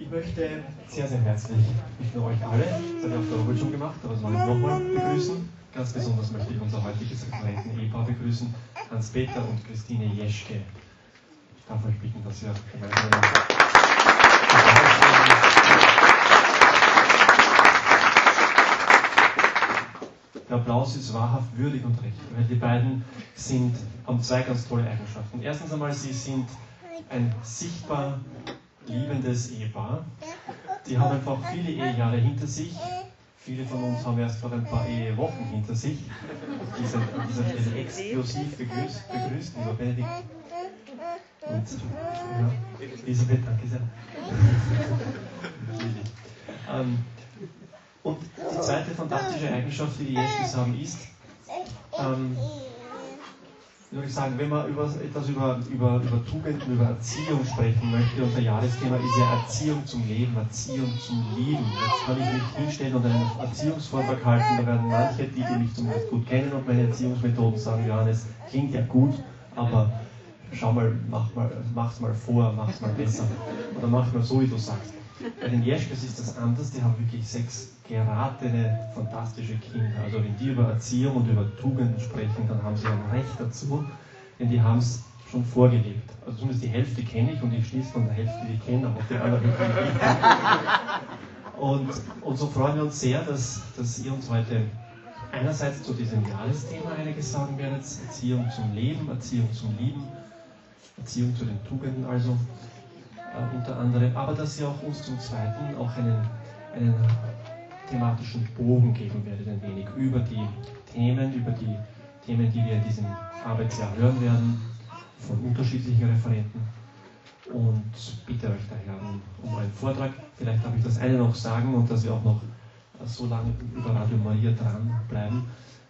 Ich möchte sehr, sehr herzlich nicht nur euch alle, das habe ich auf der Arbeit schon gemacht, aber soll ich nochmal begrüßen. Ganz besonders möchte ich unser heutiges Referenten-Ehepaar begrüßen, Hans-Peter und Christine Jeschke. Ich darf euch bitten, dass ihr gemeinsam Der Applaus ist wahrhaft würdig und recht, weil die beiden sind, haben zwei ganz tolle Eigenschaften. Erstens einmal, sie sind ein sichtbar liebendes Ehepaar. Die haben einfach viele Ehejahre hinter sich. Viele von uns haben erst vor ein paar Ehewochen hinter sich. Die sind an dieser Stelle begrüßt, begrüßt lieber Benedikt. Und ja, Elisabeth, danke sehr. ähm, und die zweite fantastische Eigenschaft, die die Jeschkes haben, ist, ähm, soll ich sagen, wenn man über, etwas über, über, über Tugenden, über Erziehung sprechen möchte, und der Jahresthema ist ja Erziehung zum Leben, Erziehung zum Lieben. Jetzt kann ich mich hinstellen und einen Erziehungsvortrag halten, da werden manche, die, die mich zumindest gut kennen und meine Erziehungsmethoden sagen, Johannes, klingt ja gut, aber schau mal, mach mal, mach's mal vor, mach's mal besser. Oder mach mal so, wie du sagst. Bei den Jeschkes ist das anders, die haben wirklich sechs geratene, fantastische Kinder. Also wenn die über Erziehung und über Tugenden sprechen, dann haben sie ein Recht dazu, denn die haben es schon vorgelebt. Also zumindest die Hälfte kenne ich und ich schließe von der Hälfte, die ich kenne, aber die anderen nicht. Und, und so freuen wir uns sehr, dass, dass ihr uns heute einerseits zu diesem Jahresthema einiges sagen werdet, Erziehung zum Leben, Erziehung zum Lieben, Erziehung zu den Tugenden also äh, unter anderem, aber dass ihr auch uns zum Zweiten auch einen, einen thematischen Bogen geben werdet, ein wenig über die Themen, über die Themen, die wir in diesem Arbeitsjahr hören werden, von unterschiedlichen Referenten. Und bitte euch daher um, einen Vortrag. Vielleicht darf ich das eine noch sagen und dass wir auch noch so lange über Radio Maria dranbleiben,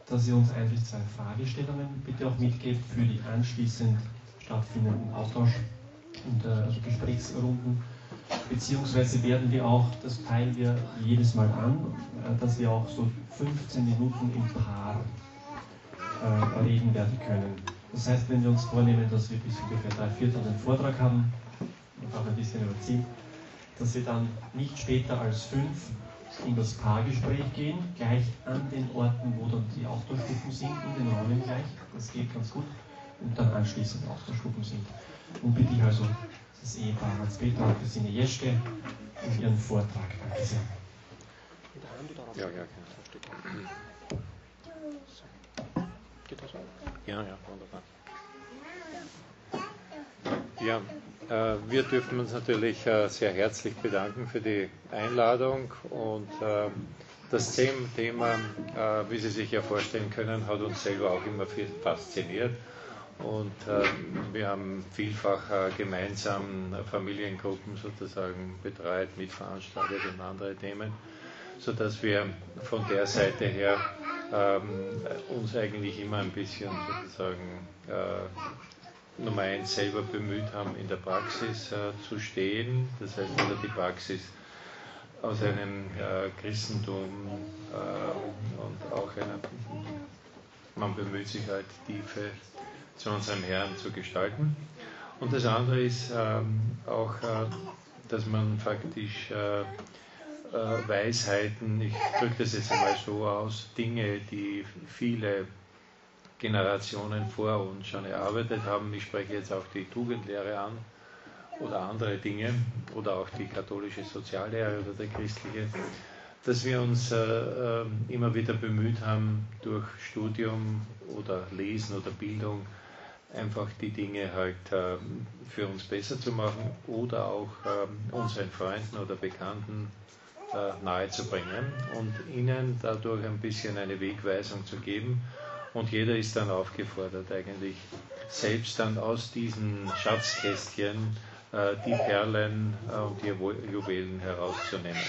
dass ihr uns ein bis zwei Fragestellungen bitte auch mitgebt für die anschließend stattfindenden Austausch und äh, also Gesprächsrunden beziehungsweise werden wir auch, das teilen wir jedes Mal an, äh, dass wir auch so 15 Minuten im Paar äh, reden werden können. Das heißt, wenn wir uns vornehmen, dass wir bis ungefähr drei Viertel den Vortrag haben und auch ein bisschen überziehen, dass wir dann nicht später als fünf in das Paargespräch gehen, gleich an den Orten, wo dann die Austauschgruppen sind, in den Räumen gleich, das geht ganz gut, und dann anschließend Austauschgruppen sind. Und bitte ich also das Ehepaar Hans-Peter und Christine Jeschke in ihren Vortrag. Danke sehr. Ja, ja, genau. Geht das? Ja, ja, wunderbar. Ja, äh, wir dürfen uns natürlich äh, sehr herzlich bedanken für die Einladung und äh, das Thema, äh, wie Sie sich ja vorstellen können, hat uns selber auch immer viel fasziniert. Und äh, wir haben vielfach äh, gemeinsam Familiengruppen sozusagen betreut, mitveranstaltet und andere Themen, sodass wir von der Seite her ähm, uns eigentlich immer ein bisschen sozusagen äh, Nummer eins selber bemüht haben, in der Praxis äh, zu stehen. Das heißt, also die Praxis aus einem äh, Christentum äh, und auch einer, man bemüht sich halt tiefe zu unserem Herrn zu gestalten. Und das andere ist ähm, auch, äh, dass man faktisch äh, äh, Weisheiten, ich drücke das jetzt einmal so aus, Dinge, die viele Generationen vor uns schon erarbeitet haben, ich spreche jetzt auch die Tugendlehre an oder andere Dinge oder auch die katholische Soziallehre oder der christliche, dass wir uns äh, äh, immer wieder bemüht haben, durch Studium oder Lesen oder Bildung einfach die Dinge halt ähm, für uns besser zu machen oder auch ähm, unseren Freunden oder Bekannten äh, nahezubringen und ihnen dadurch ein bisschen eine Wegweisung zu geben. Und jeder ist dann aufgefordert, eigentlich selbst dann aus diesen Schatzkästchen äh, die Perlen äh, und die Juwelen herauszunehmen.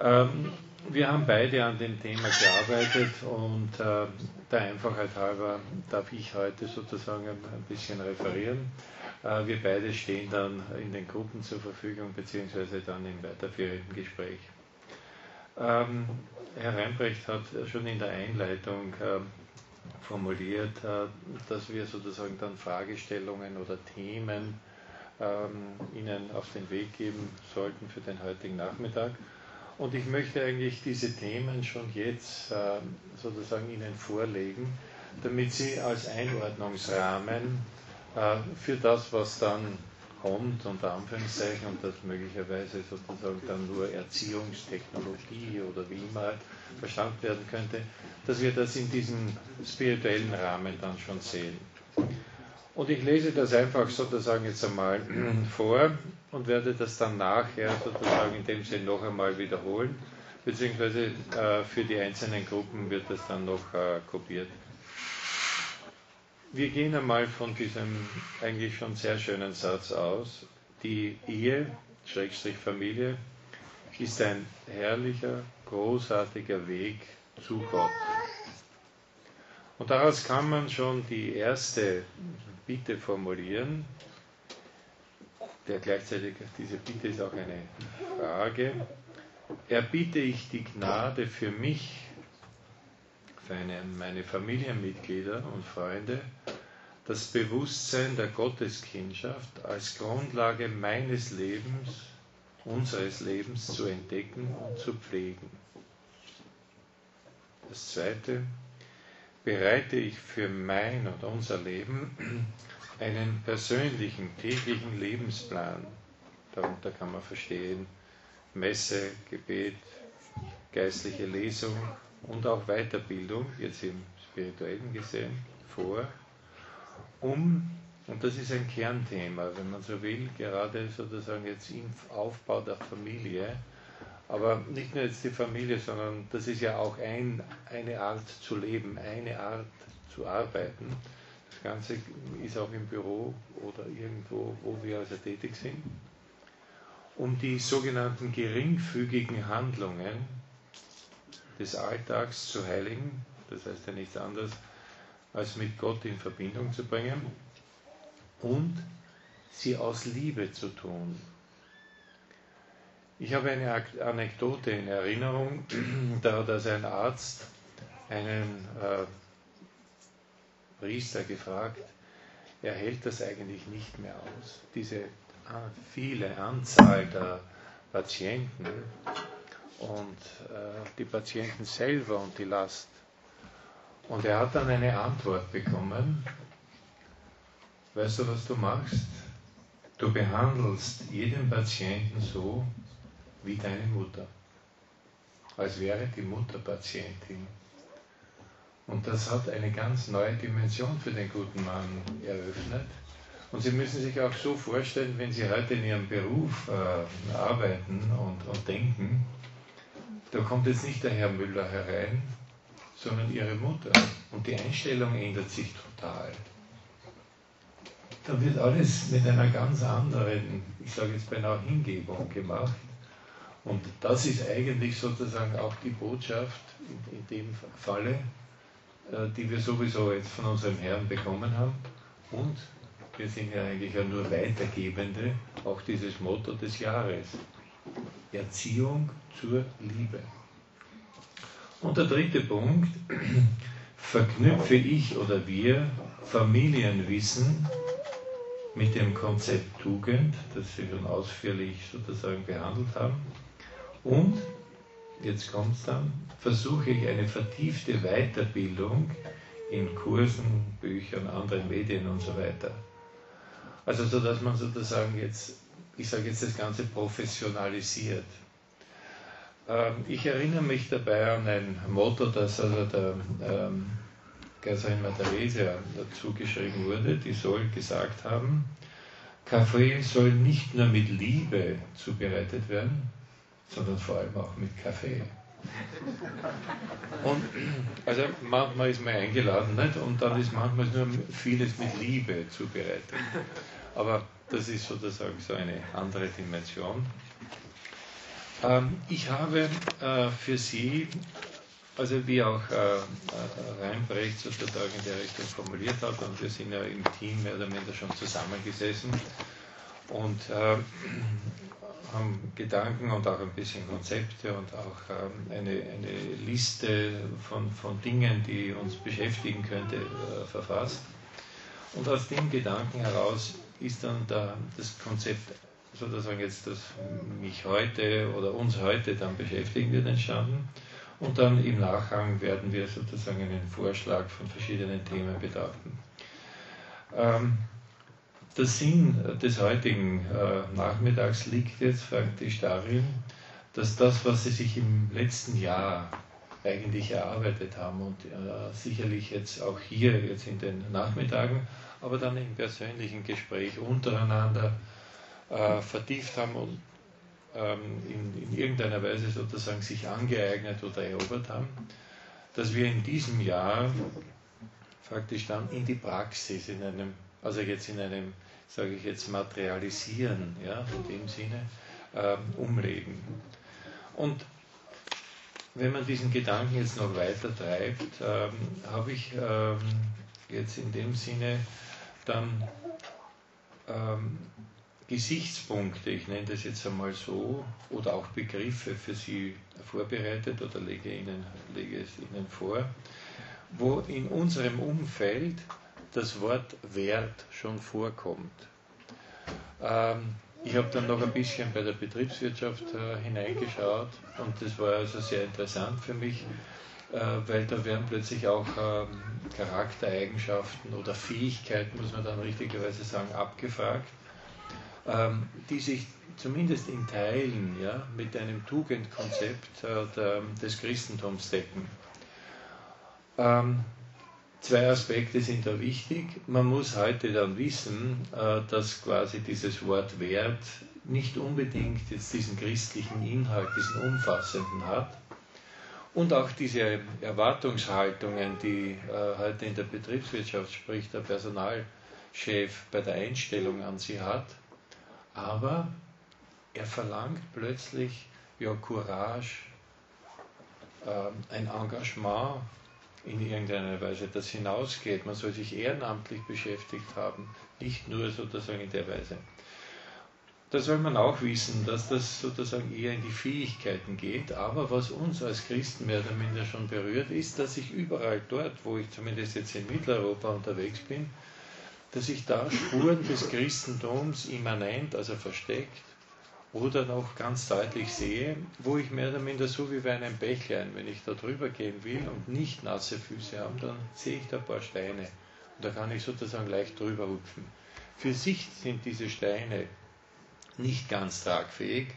Ähm, wir haben beide an dem Thema gearbeitet und äh, der Einfachheit halber darf ich heute sozusagen ein bisschen referieren. Äh, wir beide stehen dann in den Gruppen zur Verfügung, beziehungsweise dann im weiterführenden Gespräch. Ähm, Herr Reinbrecht hat schon in der Einleitung äh, formuliert, äh, dass wir sozusagen dann Fragestellungen oder Themen ähm, Ihnen auf den Weg geben sollten für den heutigen Nachmittag. Und ich möchte eigentlich diese Themen schon jetzt äh, sozusagen Ihnen vorlegen, damit Sie als Einordnungsrahmen äh, für das, was dann kommt, unter Anführungszeichen, und das möglicherweise sozusagen dann nur Erziehungstechnologie oder wie immer verstanden werden könnte, dass wir das in diesem spirituellen Rahmen dann schon sehen. Und ich lese das einfach sozusagen jetzt einmal vor und werde das dann nachher sozusagen in dem Sinne noch einmal wiederholen, beziehungsweise äh, für die einzelnen Gruppen wird das dann noch äh, kopiert. Wir gehen einmal von diesem eigentlich schon sehr schönen Satz aus. Die Ehe, Schrägstrich Familie, ist ein herrlicher, großartiger Weg zu Gott. Und daraus kann man schon die erste Bitte formulieren, der gleichzeitig, diese Bitte ist auch eine Frage. Erbitte ich die Gnade für mich, für eine, meine Familienmitglieder und Freunde, das Bewusstsein der Gotteskindschaft als Grundlage meines Lebens, unseres Lebens zu entdecken und zu pflegen. Das Zweite, bereite ich für mein oder unser Leben einen persönlichen täglichen Lebensplan. Darunter kann man verstehen Messe, Gebet, geistliche Lesung und auch Weiterbildung, jetzt im spirituellen gesehen, vor, um, und das ist ein Kernthema, wenn man so will, gerade sozusagen jetzt im Aufbau der Familie, aber nicht nur jetzt die Familie, sondern das ist ja auch ein, eine Art zu leben, eine Art zu arbeiten. Das Ganze ist auch im Büro oder irgendwo, wo wir also tätig sind. Um die sogenannten geringfügigen Handlungen des Alltags zu heiligen, das heißt ja nichts anderes, als mit Gott in Verbindung zu bringen und sie aus Liebe zu tun. Ich habe eine Anekdote in Erinnerung, da hat also ein Arzt einen äh, Priester gefragt, er hält das eigentlich nicht mehr aus. Diese ah, viele Anzahl der Patienten und äh, die Patienten selber und die Last. Und er hat dann eine Antwort bekommen. Weißt du, was du machst? Du behandelst jeden Patienten so, wie deine Mutter, als wäre die Mutter Patientin. Und das hat eine ganz neue Dimension für den guten Mann eröffnet. Und Sie müssen sich auch so vorstellen, wenn Sie heute in Ihrem Beruf äh, arbeiten und, und denken, da kommt jetzt nicht der Herr Müller herein, sondern Ihre Mutter. Und die Einstellung ändert sich total. Da wird alles mit einer ganz anderen, ich sage jetzt beinahe Hingebung gemacht. Und das ist eigentlich sozusagen auch die Botschaft in, in dem Falle, äh, die wir sowieso jetzt von unserem Herrn bekommen haben. Und wir sind ja eigentlich ja nur Weitergebende, auch dieses Motto des Jahres. Erziehung zur Liebe. Und der dritte Punkt, verknüpfe ich oder wir Familienwissen mit dem Konzept Tugend, das wir schon ausführlich sozusagen behandelt haben, und, jetzt kommt es dann, versuche ich eine vertiefte Weiterbildung in Kursen, Büchern, anderen Medien und so weiter. Also so, dass man sozusagen jetzt, ich sage jetzt das Ganze professionalisiert. Ähm, ich erinnere mich dabei an ein Motto, das also der ähm, Kaiserin Therese dazu geschrieben wurde, die soll gesagt haben, Kaffee soll nicht nur mit Liebe zubereitet werden, sondern vor allem auch mit Kaffee. Und also manchmal ist man eingeladen nicht? und dann ist manchmal nur vieles mit Liebe zubereitet. Aber das ist sozusagen so eine andere Dimension. Ähm, ich habe äh, für Sie, also wie auch äh, äh, Reinbrecht sozusagen in der Richtung formuliert hat, und wir sind ja im Team mehr oder minder schon zusammengesessen und äh, haben Gedanken und auch ein bisschen Konzepte und auch ähm, eine, eine Liste von, von Dingen, die uns beschäftigen könnte, äh, verfasst. Und aus dem Gedanken heraus ist dann da das Konzept sozusagen jetzt, das mich heute oder uns heute dann beschäftigen wird, entstanden. Und dann im Nachhang werden wir sozusagen einen Vorschlag von verschiedenen Themen betrachten. Ähm, der Sinn des heutigen äh, Nachmittags liegt jetzt praktisch darin, dass das, was Sie sich im letzten Jahr eigentlich erarbeitet haben und äh, sicherlich jetzt auch hier jetzt in den Nachmittagen, aber dann im persönlichen Gespräch untereinander äh, vertieft haben und ähm, in, in, irgendeiner Weise sozusagen sich angeeignet oder erobert haben, dass wir in diesem Jahr faktisch dann in die Praxis, in einem, also jetzt in einem, sage ich jetzt, Materialisieren, ja, in dem Sinne, ähm, umlegen. Und wenn man diesen Gedanken jetzt noch weiter treibt, ähm, habe ich ähm, jetzt in dem Sinne dann ähm, Gesichtspunkte, ich nenne das jetzt einmal so, oder auch Begriffe für Sie vorbereitet oder lege, Ihnen, lege es Ihnen vor, wo in unserem Umfeld das Wort Wert schon vorkommt. Ähm, ich habe dann noch ein bisschen bei der Betriebswirtschaft äh, hineingeschaut und das war also sehr interessant für mich, äh, weil da werden plötzlich auch ähm, Charaktereigenschaften oder Fähigkeiten, muss man dann richtigerweise sagen, abgefragt, ähm, die sich zumindest in Teilen ja, mit einem Tugendkonzept äh, der, des Christentums decken. Ähm, Zwei Aspekte sind da wichtig. Man muss heute dann wissen, äh, dass quasi dieses Wort Wert nicht unbedingt jetzt diesen christlichen Inhalt, diesen umfassenden hat. Und auch diese Erwartungshaltungen, die äh, heute in der Betriebswirtschaft spricht, der Personalchef bei der Einstellung an sie hat. Aber er verlangt plötzlich ja Courage, ähm, ein Engagement, in irgendeiner Weise das hinausgeht. Man soll sich ehrenamtlich beschäftigt haben, nicht nur sozusagen in der Weise. Da soll man auch wissen, dass das sozusagen eher in die Fähigkeiten geht, aber was uns als Christen mehr oder minder schon berührt, ist, dass ich überall dort, wo ich zumindest jetzt in Mitteleuropa unterwegs bin, dass ich da Spuren des Christentums immanent, also versteckt, oder noch ganz deutlich sehe, wo ich mehr oder minder so wie bei einem Bächlein, wenn ich da drüber gehen will und nicht nasse Füße habe, dann sehe ich da ein paar Steine und da kann ich sozusagen leicht drüber hupfen. Für sich sind diese Steine nicht ganz tragfähig.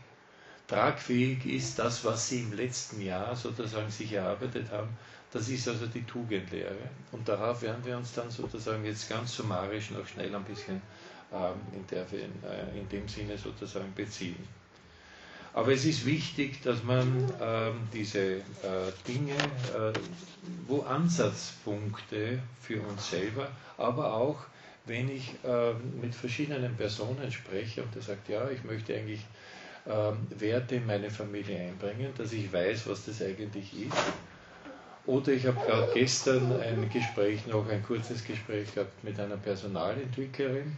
Tragfähig ist das, was sie im letzten Jahr sozusagen sich erarbeitet haben. Das ist also die Tugendlehre. Und darauf werden wir uns dann sozusagen jetzt ganz summarisch noch schnell ein bisschen in, der, in, in dem Sinne sozusagen beziehen. Aber es ist wichtig, dass man ähm, diese äh, Dinge, äh, wo Ansatzpunkte für uns selber, aber auch wenn ich äh, mit verschiedenen Personen spreche und der sagt, ja, ich möchte eigentlich ähm, Werte in meine Familie einbringen, dass ich weiß, was das eigentlich ist. Oder ich habe gerade gestern ein Gespräch, noch ein kurzes Gespräch gehabt mit einer Personalentwicklerin,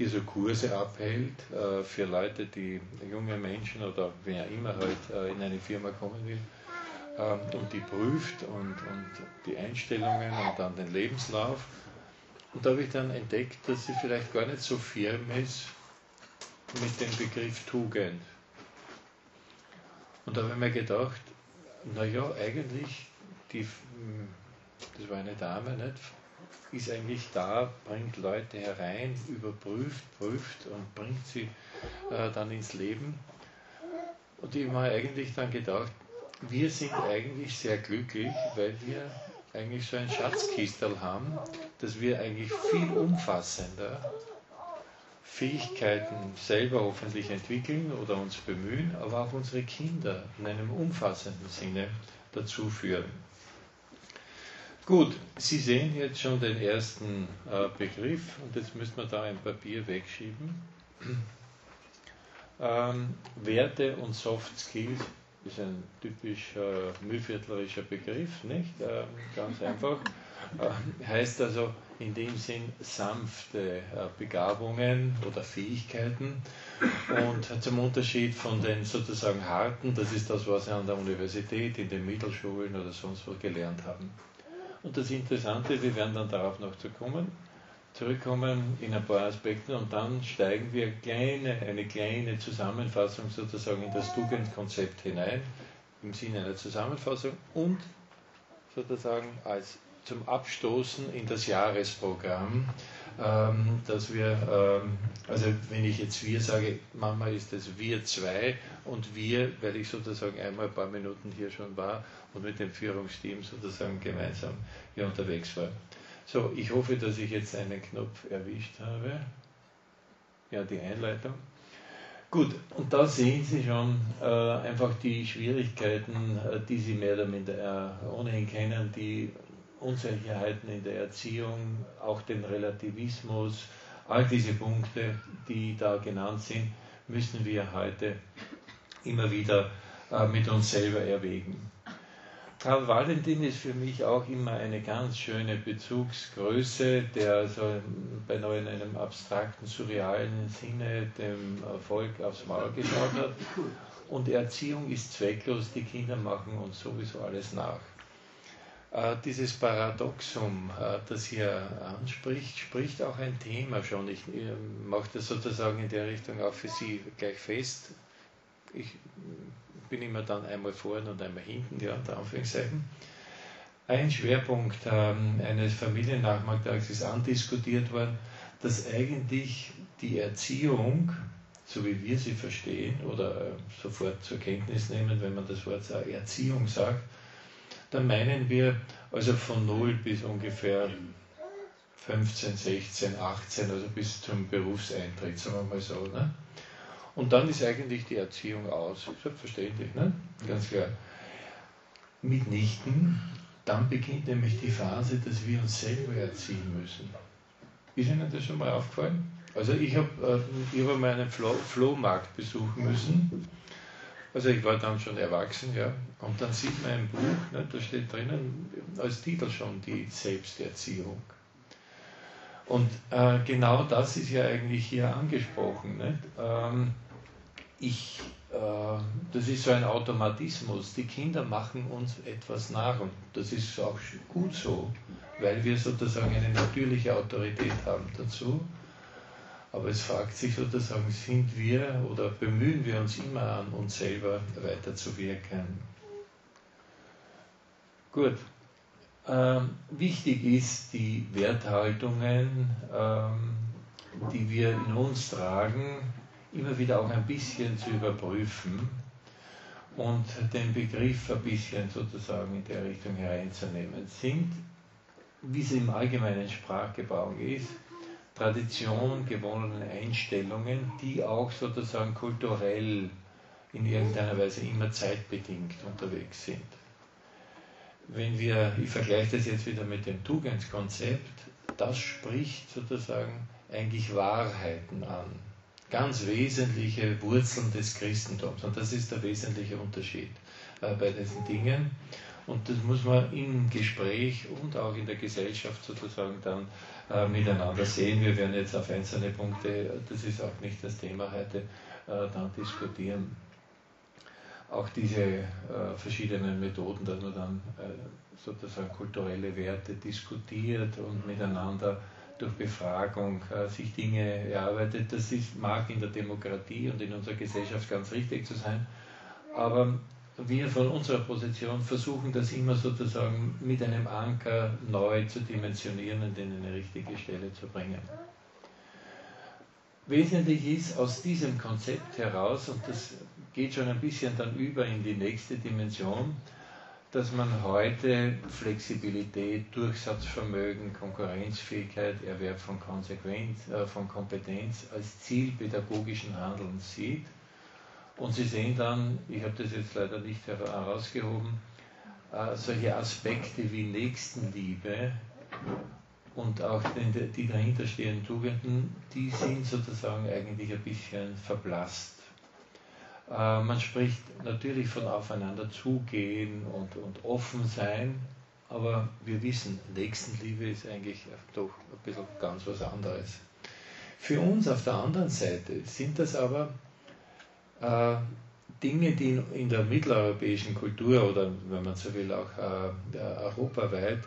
die so Kurse abhält äh, für Leute, die junge Menschen oder wer immer halt äh, in eine Firma kommen will ähm, und die prüft und, und die Einstellungen und dann den Lebenslauf. Und da habe ich dann entdeckt, dass sie vielleicht gar nicht so firm ist mit dem Begriff Tugend. Und da habe ich mir gedacht, naja, eigentlich, die, das war eine Dame, nicht? Ist eigentlich da, bringt Leute herein, überprüft, prüft und bringt sie äh, dann ins Leben. Und ich habe mir eigentlich dann gedacht, wir sind eigentlich sehr glücklich, weil wir eigentlich so ein Schatzkistel haben, dass wir eigentlich viel umfassender Fähigkeiten selber hoffentlich entwickeln oder uns bemühen, aber auch unsere Kinder in einem umfassenden Sinne dazu führen. Gut, Sie sehen jetzt schon den ersten äh, Begriff und jetzt müssen wir da ein Papier wegschieben. Ähm, Werte und Soft Skills ist ein typisch äh, mühlviertlerischer Begriff, nicht? Ähm, ganz einfach. Äh, heißt also in dem Sinn sanfte äh, Begabungen oder Fähigkeiten und zum Unterschied von den sozusagen harten, das ist das, was Sie an der Universität, in den Mittelschulen oder sonst wo gelernt haben. Und das Interessante, wir werden dann darauf noch zu kommen, zurückkommen in ein paar Aspekten und dann steigen wir kleine, eine kleine Zusammenfassung sozusagen in das Tugendkonzept hinein, im Sinne einer Zusammenfassung und sozusagen als zum Abstoßen in das Jahresprogramm, ähm, dass wir, ähm, also wenn ich jetzt wir sage, Mama ist es wir zwei und wir, weil ich sozusagen einmal ein paar Minuten hier schon war und mit dem Führungsteam sozusagen gemeinsam hier unterwegs war. So, ich hoffe, dass ich jetzt einen Knopf erwischt habe. Ja, die Einleitung. Gut, und da sehen Sie schon äh, einfach die Schwierigkeiten, äh, die Sie mehr oder minder äh, ohnehin kennen, die Unsicherheiten in der Erziehung, auch den Relativismus, all diese Punkte, die da genannt sind, müssen wir heute immer wieder äh, mit uns selber erwägen. Karl Valentin ist für mich auch immer eine ganz schöne Bezugsgröße, der so bei in einem abstrakten, surrealen Sinne dem Volk aufs Maul geschaut hat. Und Erziehung ist zwecklos, die Kinder machen uns sowieso alles nach. Äh, dieses Paradoxum, äh, das hier anspricht, spricht auch ein Thema schon. Ich äh, mache das sozusagen in der Richtung auch für Sie gleich fest. Ich bin immer dann einmal vorne und einmal hinten, ja, unter Anführungszeichen. Ein Schwerpunkt ähm, eines Familiennachmittags ist andiskutiert worden, dass eigentlich die Erziehung, so wie wir sie verstehen oder sofort zur Kenntnis nehmen, wenn man das Wort Erziehung sagt, dann meinen wir also von 0 bis ungefähr 15, 16, 18, also bis zum Berufseintritt, sagen wir mal so. Ne? Und dann ist eigentlich die Erziehung aus. Selbstverständlich, ne? ganz klar. Mitnichten, dann beginnt nämlich die Phase, dass wir uns selber erziehen müssen. Ist Ihnen das schon mal aufgefallen? Also ich habe äh, hab mal einen Flo Flohmarkt besuchen müssen. Also ich war dann schon erwachsen, ja. Und dann sieht man ein Buch, ne, da steht drinnen als Titel schon die Selbsterziehung. Und äh, genau das ist ja eigentlich hier angesprochen. Nicht? Ähm, ich, äh, das ist so ein Automatismus. Die Kinder machen uns etwas nach und das ist auch gut so, weil wir sozusagen eine natürliche Autorität haben dazu. Aber es fragt sich sozusagen, sind wir oder bemühen wir uns immer an, uns selber weiterzuwirken? Gut, ähm, wichtig ist, die Werthaltungen, ähm, die wir in uns tragen, immer wieder auch ein bisschen zu überprüfen und den Begriff ein bisschen sozusagen in der Richtung hereinzunehmen. Sind, wie es im allgemeinen Sprachgebrauch ist, Tradition gewonnene Einstellungen, die auch sozusagen kulturell in irgendeiner Weise immer zeitbedingt unterwegs sind wenn wir, ich vergleiche das jetzt wieder mit dem Tugendskonzept, das spricht sozusagen eigentlich Wahrheiten an. Ganz wesentliche Wurzeln des Christentums. Und das ist der wesentliche Unterschied äh, bei diesen Dingen. Und das muss man im Gespräch und auch in der Gesellschaft sozusagen dann äh, miteinander sehen. Wir werden jetzt auf einzelne Punkte, das ist auch nicht das Thema heute, äh, dann diskutieren auch diese äh, verschiedenen Methoden, dass man dann äh, sozusagen kulturelle Werte diskutiert und miteinander durch Befragung äh, sich Dinge erarbeitet. Das ist, mag in der Demokratie und in unserer Gesellschaft ganz richtig zu sein, aber wir von unserer Position versuchen das immer sozusagen mit einem Anker neu zu dimensionieren und in eine richtige Stelle zu bringen. Wesentlich ist aus diesem Konzept heraus, und das geht schon ein bisschen dann über in die nächste Dimension, dass man heute Flexibilität, Durchsatzvermögen, Konkurrenzfähigkeit, Erwerb von, Konsequenz, äh, von Kompetenz als Ziel pädagogischen Handelns sieht. Und Sie sehen dann, ich habe das jetzt leider nicht herausgehoben, äh, solche Aspekte wie Nächstenliebe und auch die dahinterstehenden Tugenden, die sind sozusagen eigentlich ein bisschen verblasst. Äh, man spricht natürlich von aufeinander zugehen und, und offen sein, aber wir wissen, Nächstenliebe ist eigentlich doch ein bisschen ganz was anderes. Für uns auf der anderen Seite sind das aber äh, Dinge, die in, der mitteleuropäischen Kultur oder wenn man so will auch äh, europaweit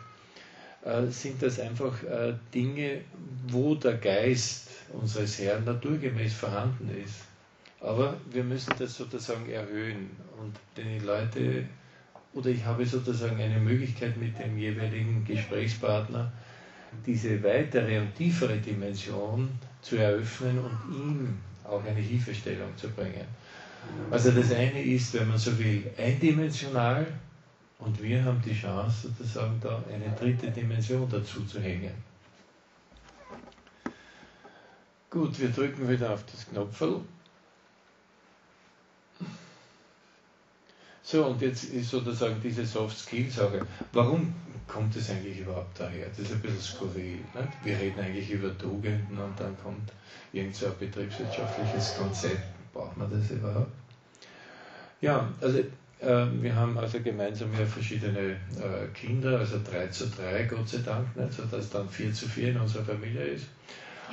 äh, sind das einfach äh, Dinge, wo der Geist unseres Herrn naturgemäß vorhanden ist. Aber wir müssen das sozusagen erhöhen und die Leute, oder ich habe sozusagen eine Möglichkeit mit dem jeweiligen Gesprächspartner, diese weitere und tiefere Dimension zu eröffnen und ihm auch eine Hilfestellung zu bringen. Also das eine ist, wenn man so will, eindimensional und wir haben die Chance, sozusagen da eine dritte Dimension dazu zu hängen. Gut, wir drücken wieder auf das Knopfel. So, und jetzt ist sozusagen diese Soft Skill-Sache. Warum kommt es eigentlich überhaupt daher? Das ist ein bisschen skurril. Nicht? Wir reden eigentlich über Tugenden und dann kommt irgend so ein betriebswirtschaftliches Konzept. Braucht man das überhaupt? Ja, also äh, wir haben also gemeinsam ja verschiedene äh, Kinder, also 3 zu 3, Gott sei Dank, nicht, sodass dann 4 zu 4 in unserer Familie ist.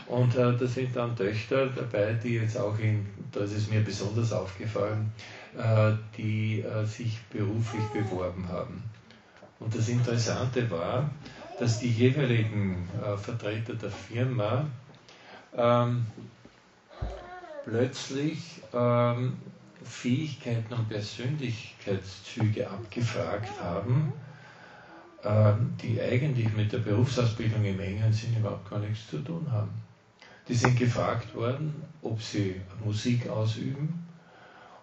Und äh, da sind dann Töchter dabei, die jetzt auch in, da ist mir besonders aufgefallen, äh, die äh, sich beruflich beworben haben. Und das Interessante war, dass die jeweiligen äh, Vertreter der Firma ähm, plötzlich ähm, Fähigkeiten und Persönlichkeitszüge abgefragt haben, ähm, die eigentlich mit der Berufsausbildung im engen Sinn überhaupt gar nichts zu tun haben. Die sind gefragt worden, ob sie Musik ausüben,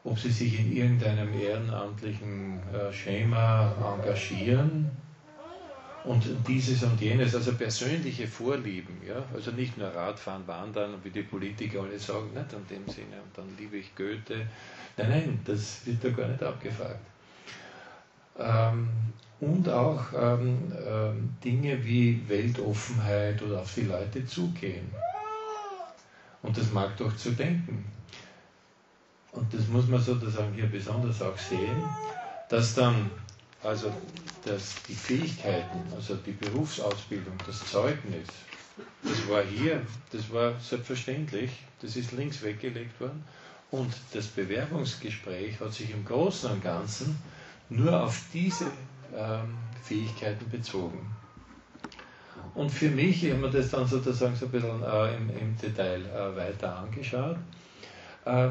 ob sie sich in irgendeinem ehrenamtlichen äh, Schema engagieren und dieses und jenes, also persönliche Vorlieben, ja, also nicht nur Radfahren, Wandern, wie die Politiker alle sagen, nicht in dem Sinne, und dann liebe ich Goethe. Nein, nein, das wird da gar nicht abgefragt. Ähm, und auch ähm, ähm, Dinge wie Weltoffenheit oder auf die Leute zugehen. Und das mag doch zu denken. Und das muss man sozusagen hier besonders auch sehen, dass dann also dass die Fähigkeiten, also die Berufsausbildung, das Zeugnis, das war hier, das war selbstverständlich, das ist links weggelegt worden. Und das Bewerbungsgespräch hat sich im Großen und Ganzen nur auf diese ähm, Fähigkeiten bezogen. Und für mich, ich habe mir das dann sozusagen so ein bisschen äh, im, im, Detail äh, weiter angeschaut. Äh,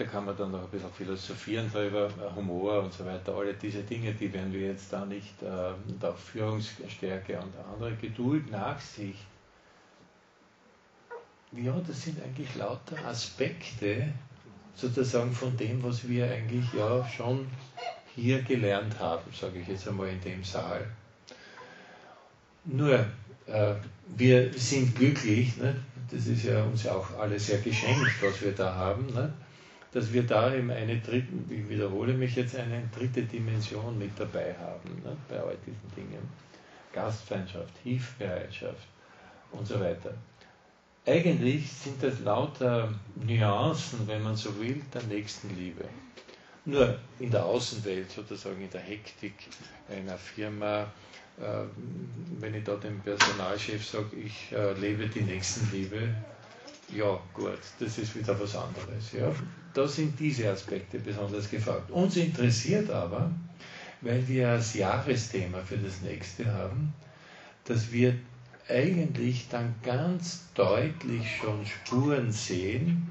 da kann man dann noch ein bisschen philosophieren darüber, Humor und so weiter, alle diese Dinge, die werden wir jetzt da nicht, äh, und auch Führungsstärke und andere Geduld, Nachsicht. Ja, das sind eigentlich lauter Aspekte sozusagen von dem, was wir eigentlich ja schon hier gelernt haben, sage ich jetzt einmal in dem Saal. Nur, äh, wir sind glücklich, ne? das ist ja uns ja auch alles sehr geschenkt, was wir da haben, ne? Dass wir da eben eine dritte, ich wiederhole mich jetzt, eine dritte Dimension mit dabei haben, ne? bei all diesen Dingen. Gastfeindschaft, Hilfsbereitschaft und so weiter. Eigentlich sind das lauter Nuancen, wenn man so will, der Nächstenliebe. Nur in der Außenwelt, sozusagen in der Hektik einer Firma, äh, wenn ich da dem Personalchef sage, ich äh, lebe die Nächstenliebe, ja gut, das ist wieder was anderes. Ja. Da sind diese Aspekte besonders gefragt. Uns interessiert aber, weil wir als Jahresthema für das nächste haben, dass wir eigentlich dann ganz deutlich schon Spuren sehen,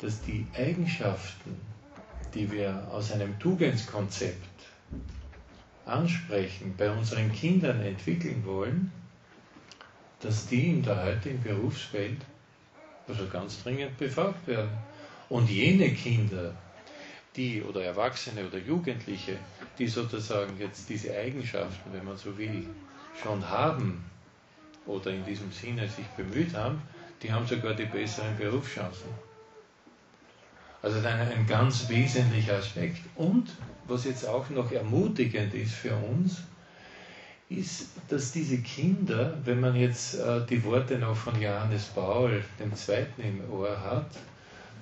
dass die Eigenschaften, die wir aus einem Tugendskonzept ansprechen, bei unseren Kindern entwickeln wollen, dass die in der heutigen Berufswelt also ganz dringend befragt werden. Und jene Kinder, die oder Erwachsene oder Jugendliche, die sozusagen jetzt diese Eigenschaften, wenn man so will, schon haben oder in diesem Sinne sich bemüht haben, die haben sogar die besseren Berufschancen. Also ist ein ganz wesentlicher Aspekt. Und was jetzt auch noch ermutigend ist für uns, ist, dass diese Kinder, wenn man jetzt äh, die Worte noch von Johannes Paul, Zweiten im Ohr hat,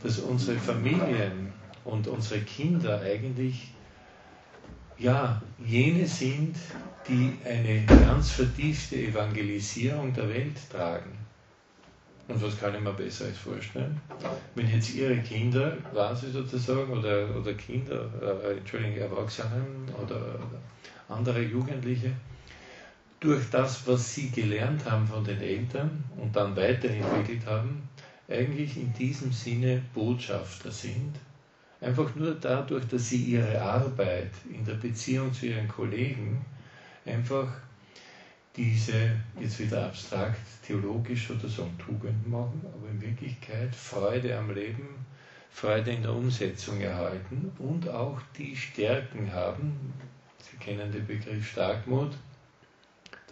dass unsere Familien und unsere Kinder eigentlich ja jene sind, die eine ganz vertiefte Evangelisierung der Welt tragen. Und was kann ich mir Besseres vorstellen? Wenn jetzt Ihre Kinder, Sie sozusagen, oder, oder Kinder, äh, Entschuldigung, Erwachsenen oder, oder andere Jugendliche, durch das, was sie gelernt haben von den Eltern und dann weiterentwickelt haben, eigentlich in diesem Sinne Botschafter sind. Einfach nur dadurch, dass sie ihre Arbeit in der Beziehung zu ihren Kollegen einfach diese, jetzt wieder abstrakt, theologisch oder so Tugend machen, aber in Wirklichkeit Freude am Leben, Freude in der Umsetzung erhalten und auch die Stärken haben, Sie kennen den Begriff Starkmut,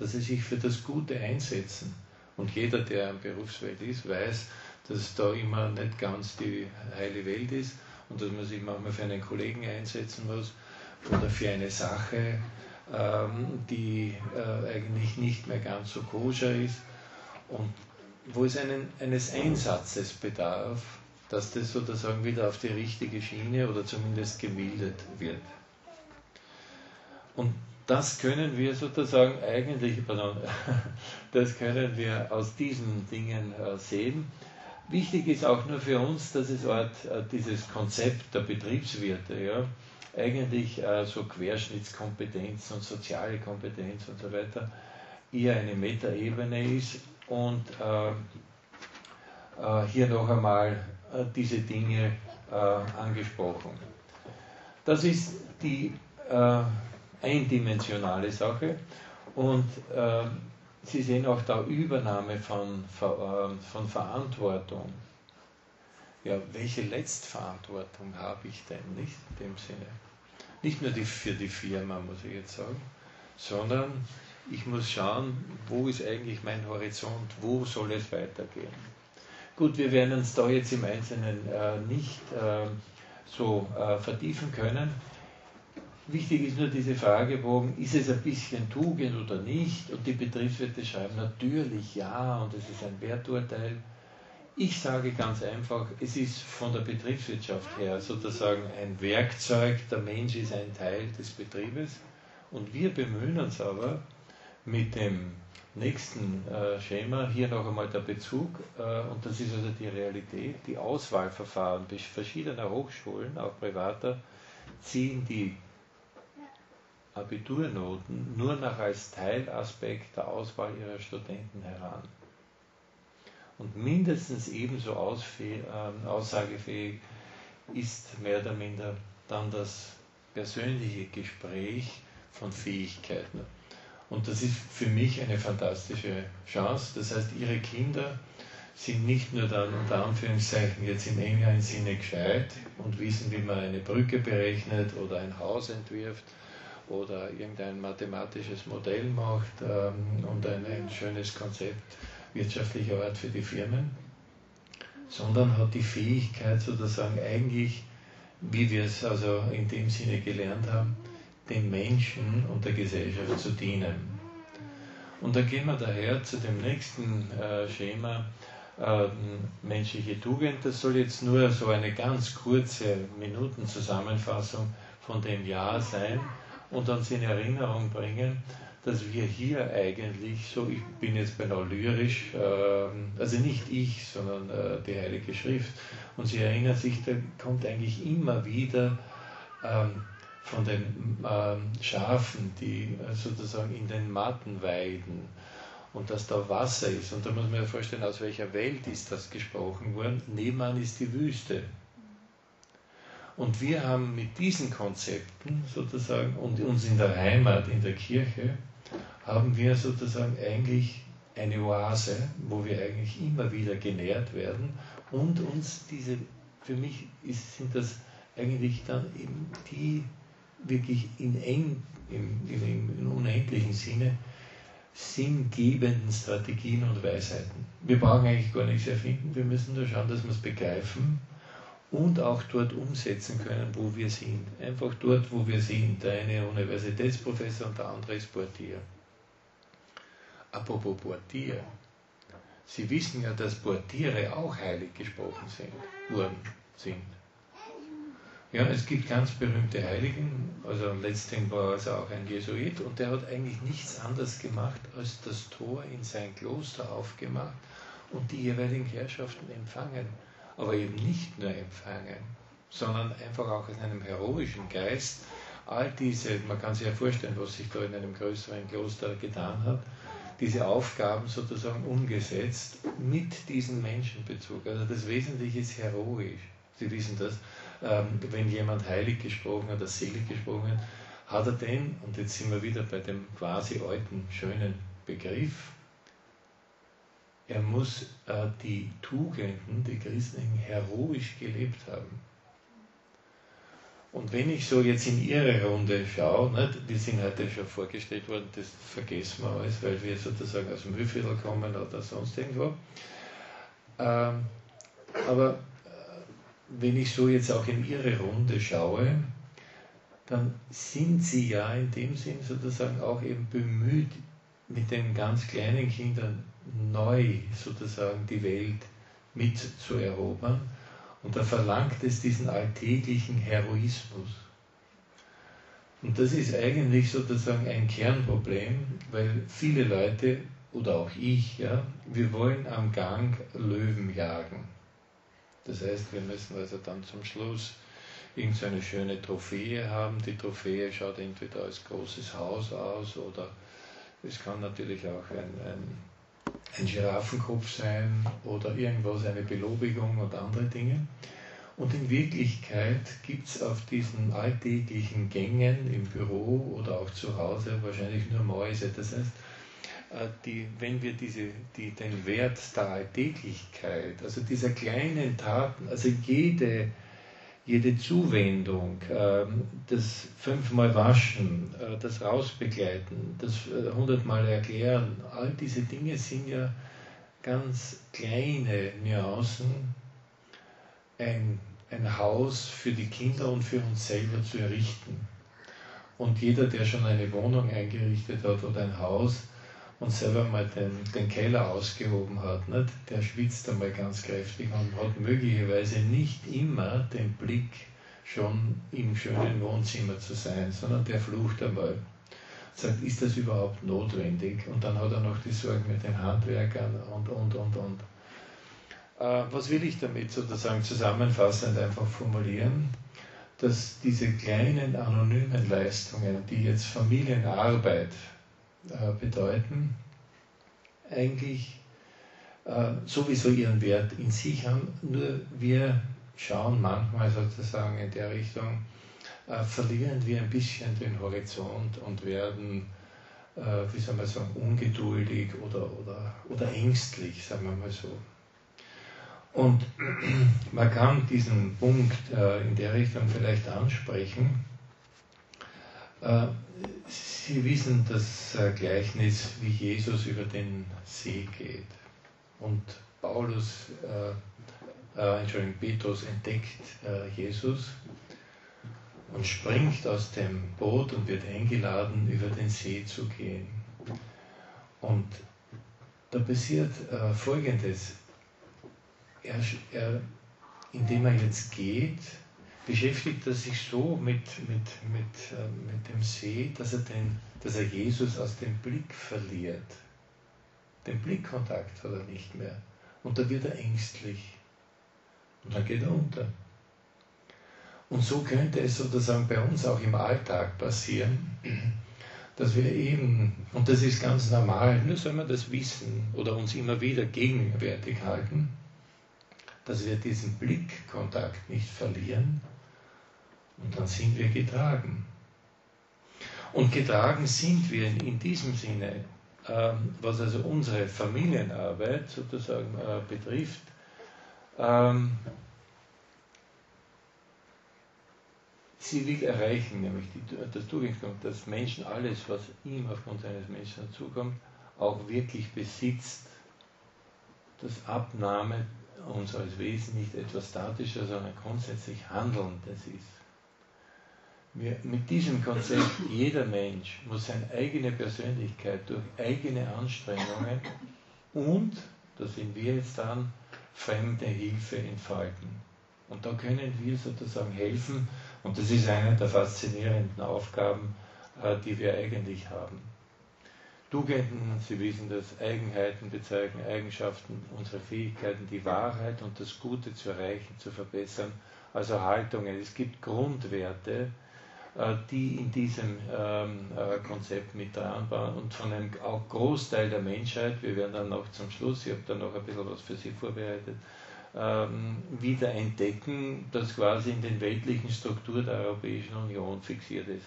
dass sie sich für das Gute einsetzen. Und jeder, der im Berufswelt ist, weiß, dass da immer nicht ganz die heile Welt ist und dass man sich manchmal für einen Kollegen einsetzen muss oder für eine Sache, ähm, die äh, eigentlich nicht mehr ganz so koscher ist und wo es einen, eines Einsatzes bedarf, dass das sozusagen wieder auf die richtige Schiene oder zumindest gemildert wird. Und das können wir sozusagen eigentlich, pardon, das können wir aus diesen Dingen äh, sehen. Wichtig ist auch nur für uns, dass es Art, äh, dieses Konzept der Betriebswirte, ja, eigentlich äh, so Querschnittskompetenz und soziale Kompetenz und so weiter eher eine Metaebene ist und hier noch einmal diese Dinge angesprochen. Das ist die eindimensionale Sache und Sie sehen auch da Übernahme von, von Verantwortung ja, welche Letztverantwortung habe ich denn nicht in dem Sinne? Nicht nur die, für die Firma, muss ich jetzt sagen, sondern ich muss schauen, wo ist eigentlich mein Horizont, wo soll es weitergehen. Gut, wir werden uns da jetzt im Einzelnen äh, nicht äh, so äh, vertiefen können. Wichtig ist nur diese Fragebogen, ist es ein bisschen Tugend oder nicht? Und die Betriebswirte schreiben natürlich ja und es ist ein Werturteil. Ich sage ganz einfach, es ist von der Betriebswirtschaft her sozusagen ein Werkzeug, der Mensch ist ein Teil des Betriebes und wir bemühen uns aber mit dem nächsten äh, Schema, hier noch einmal der Bezug, äh, und das ist also die Realität, die Auswahlverfahren verschiedener Hochschulen, auch privater, ziehen die Abiturnoten nur noch als Teilaspekt der Auswahl ihrer Studenten heran und mindestens ebenso ähm, aussagefähig ist mehr oder minder dann das persönliche Gespräch von Fähigkeiten. Und das ist für mich eine fantastische Chance. Das heißt, Ihre Kinder sind nicht nur dann unter Anführungszeichen jetzt im engeren Sinne gescheit und wissen, wie man eine Brücke berechnet oder ein Haus entwirft oder irgendein mathematisches Modell macht ähm, und ein, ein schönes Konzept wirtschaftlicher Art für die Firmen, sondern hat die Fähigkeit sozusagen eigentlich, wie wir es also in dem Sinne gelernt haben, den Menschen und der Gesellschaft zu dienen. Und da gehen wir daher zu dem nächsten äh, Schema, äh, menschliche Tugend. Das soll jetzt nur so eine ganz kurze Minutenzusammenfassung von dem Jahr sein und uns in Erinnerung bringen, dass wir hier eigentlich, so ich bin jetzt beinahe lyrisch, äh, also nicht ich, sondern äh, die Heilige Schrift, und sie erinnert sich, da kommt eigentlich immer wieder ähm, von den ähm, Schafen, die äh, sozusagen in den Matten weiden und dass da Wasser ist. Und da muss man ja vorstellen, aus welcher Welt ist das gesprochen worden. Nebenan ist die Wüste. Und wir haben mit diesen Konzepten sozusagen und uns in der Heimat, in der Kirche, haben wir sozusagen eigentlich eine Oase, wo wir eigentlich immer wieder genährt werden und uns diese, für mich ist, sind das eigentlich dann eben die wirklich in eng, im, im, im unendlichen Sinne sinngebenden Strategien und Weisheiten. Wir brauchen eigentlich gar nichts erfinden, wir müssen nur schauen, dass wir es begreifen und auch dort umsetzen können, wo wir sind. Einfach dort, wo wir sind. Der eine Universitätsprofessor und der andere ist Portier. Apropos Portier. Sie wissen ja, dass Portiere auch heilig gesprochen sind, worden sind. Ja, es gibt ganz berühmte Heiligen, also letztendlich war es auch ein Jesuit und der hat eigentlich nichts anderes gemacht, als das Tor in sein Kloster aufgemacht und die jeweiligen Herrschaften empfangen. Aber eben nicht nur empfangen, sondern einfach auch in einem heroischen Geist all diese, man kann sich ja vorstellen, was sich da in einem größeren Kloster getan hat, diese Aufgaben sozusagen umgesetzt mit diesem Menschenbezug. Also das Wesentliche ist heroisch. Sie wissen das, ähm, wenn jemand heilig gesprochen oder selig gesprochen hat, hat er den, und jetzt sind wir wieder bei dem quasi alten, schönen Begriff, er muss äh, die Tugenden, die Christen heroisch gelebt haben. Und wenn ich so jetzt in Ihre Runde schaue, nicht, wir sind heute schon vorgestellt worden, das vergessen wir alles, weil wir sozusagen aus dem Mühlviertel kommen oder sonst irgendwo. Ähm, aber äh, wenn ich so jetzt auch in Ihre Runde schaue, dann sind Sie ja in dem Sinn sozusagen auch eben bemüht, mit den ganz kleinen Kindern neu sozusagen die Welt mitzuerobern und da verlangt es diesen alltäglichen Heroismus. Und das ist eigentlich sozusagen ein Kernproblem, weil viele Leute oder auch ich, ja, wir wollen am Gang Löwen jagen. Das heißt, wir müssen also dann zum Schluss irgendeine schöne Trophäe haben. Die Trophäe schaut entweder als großes Haus aus oder es kann natürlich auch ein, ein ein Giraffenkopf sein oder irgendwas, eine Belobigung und andere Dinge. Und in Wirklichkeit gibt es auf diesen alltäglichen Gängen im Büro oder auch zu Hause wahrscheinlich nur Mäuse. Das heißt, äh, die, wenn wir diese, die, den Wert der Alltäglichkeit, also dieser kleinen Taten, also jede, jede Zuwendung, ähm, das fünfmal waschen, äh, das rausbegleiten, das äh, hundertmal erklären, all diese Dinge sind ja ganz kleine Nuancen, ein, ein Haus für die Kinder und für uns selber zu errichten. Und jeder, der schon eine Wohnung eingerichtet hat oder ein Haus, und selber mal den, den Keller ausgehoben hat, nicht? der schwitzt einmal ganz kräftig und hat möglicherweise nicht immer den Blick schon im schönen Wohnzimmer zu sein, sondern der flucht einmal. Sagt, ist das überhaupt notwendig? Und dann hat er noch die Sorgen mit den Handwerkern und, und, und, und. Äh, was will ich damit sozusagen zusammenfassend einfach formulieren? Dass diese kleinen anonymen Leistungen, die jetzt Familienarbeit äh, bedeuten, eigentlich äh, sowieso ihren Wert in sich haben, nur wir schauen manchmal sozusagen in der Richtung, äh, verlieren wir ein bisschen den Horizont und werden, wie soll man sagen, ungeduldig oder, oder, oder ängstlich, sagen wir mal so. Und man kann diesen Punkt in der Richtung vielleicht ansprechen. Sie wissen das Gleichnis, wie Jesus über den See geht. Und Paulus, äh, äh, Entschuldigung, Petrus entdeckt äh, Jesus und springt aus dem Boot und wird eingeladen, über den See zu gehen. Und da passiert äh, Folgendes. Er, er, indem er jetzt geht, beschäftigt er sich so mit, mit, mit, äh, mit dem See, dass er, den, dass er Jesus aus dem Blick verliert. Den Blickkontakt hat er nicht mehr. Und da wird er ängstlich. Und dann geht er unter. Und so könnte es sozusagen bei uns auch im Alltag passieren, dass wir eben, und das ist ganz normal, nur soll man das wissen oder uns immer wieder gegenwärtig halten, dass wir diesen Blickkontakt nicht verlieren und dann sind wir getragen. Und getragen sind wir in, diesem Sinne, ähm, was also unsere Familienarbeit sozusagen äh, betrifft. Ähm, sie will erreichen, nämlich die, das Zugangskommt, dass Menschen alles, was ihm aufgrund seines Menschen zukommt, auch wirklich besitzt. Dass Abnahme uns als Wesen nicht etwas Statisches, sondern grundsätzlich Handelndes ist. Wir, mit diesem Konzept, jeder Mensch muss seine eigene Persönlichkeit durch eigene Anstrengungen und, da sind wir jetzt dann, fremde Hilfe entfalten. Und da können wir sozusagen helfen, und das ist eine der faszinierenden Aufgaben, äh, die wir eigentlich haben. Tugenden, Sie wissen das, Eigenheiten bezeichnen Eigenschaften, unsere Fähigkeiten, die Wahrheit und das Gute zu erreichen, zu verbessern, also Haltungen. Es gibt Grundwerte, die in diesem ähm, äh, Konzept mit reinbauen und von einem Großteil der Menschheit, wir werden dann noch zum Schluss, ich habe da noch ein bisschen was für Sie vorbereitet, ähm, wieder entdecken, das quasi in den weltlichen Strukturen der Europäischen Union fixiert ist,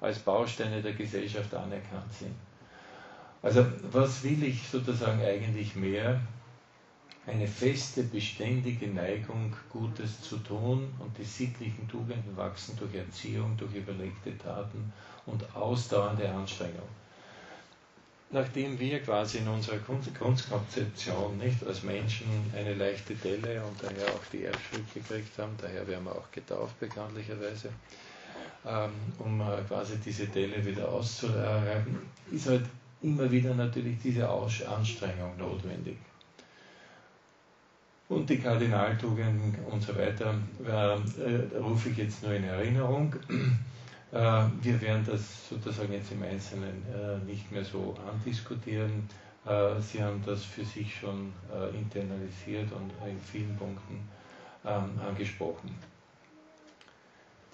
als Bausteine der Gesellschaft anerkannt sind. Also was will ich sozusagen eigentlich mehr? Eine feste, beständige Neigung, Gutes zu tun und die sittlichen Tugenden wachsen durch Erziehung, durch überlegte Taten und ausdauernde Anstrengung. Nachdem wir quasi in unserer Kunstkonzeption nicht als Menschen eine leichte Delle und daher auch die Erbschrift gekriegt haben, daher werden wir auch getauft bekanntlicherweise, ähm, um äh, quasi diese Delle wieder auszureiben, ist halt immer wieder natürlich diese Anstrengung notwendig. Und die Kardinaltugenden und so weiter äh, rufe ich jetzt nur in Erinnerung. Äh, wir werden das sozusagen jetzt im Einzelnen äh, nicht mehr so andiskutieren. Äh, Sie haben das für sich schon äh, internalisiert und in vielen Punkten ähm, angesprochen.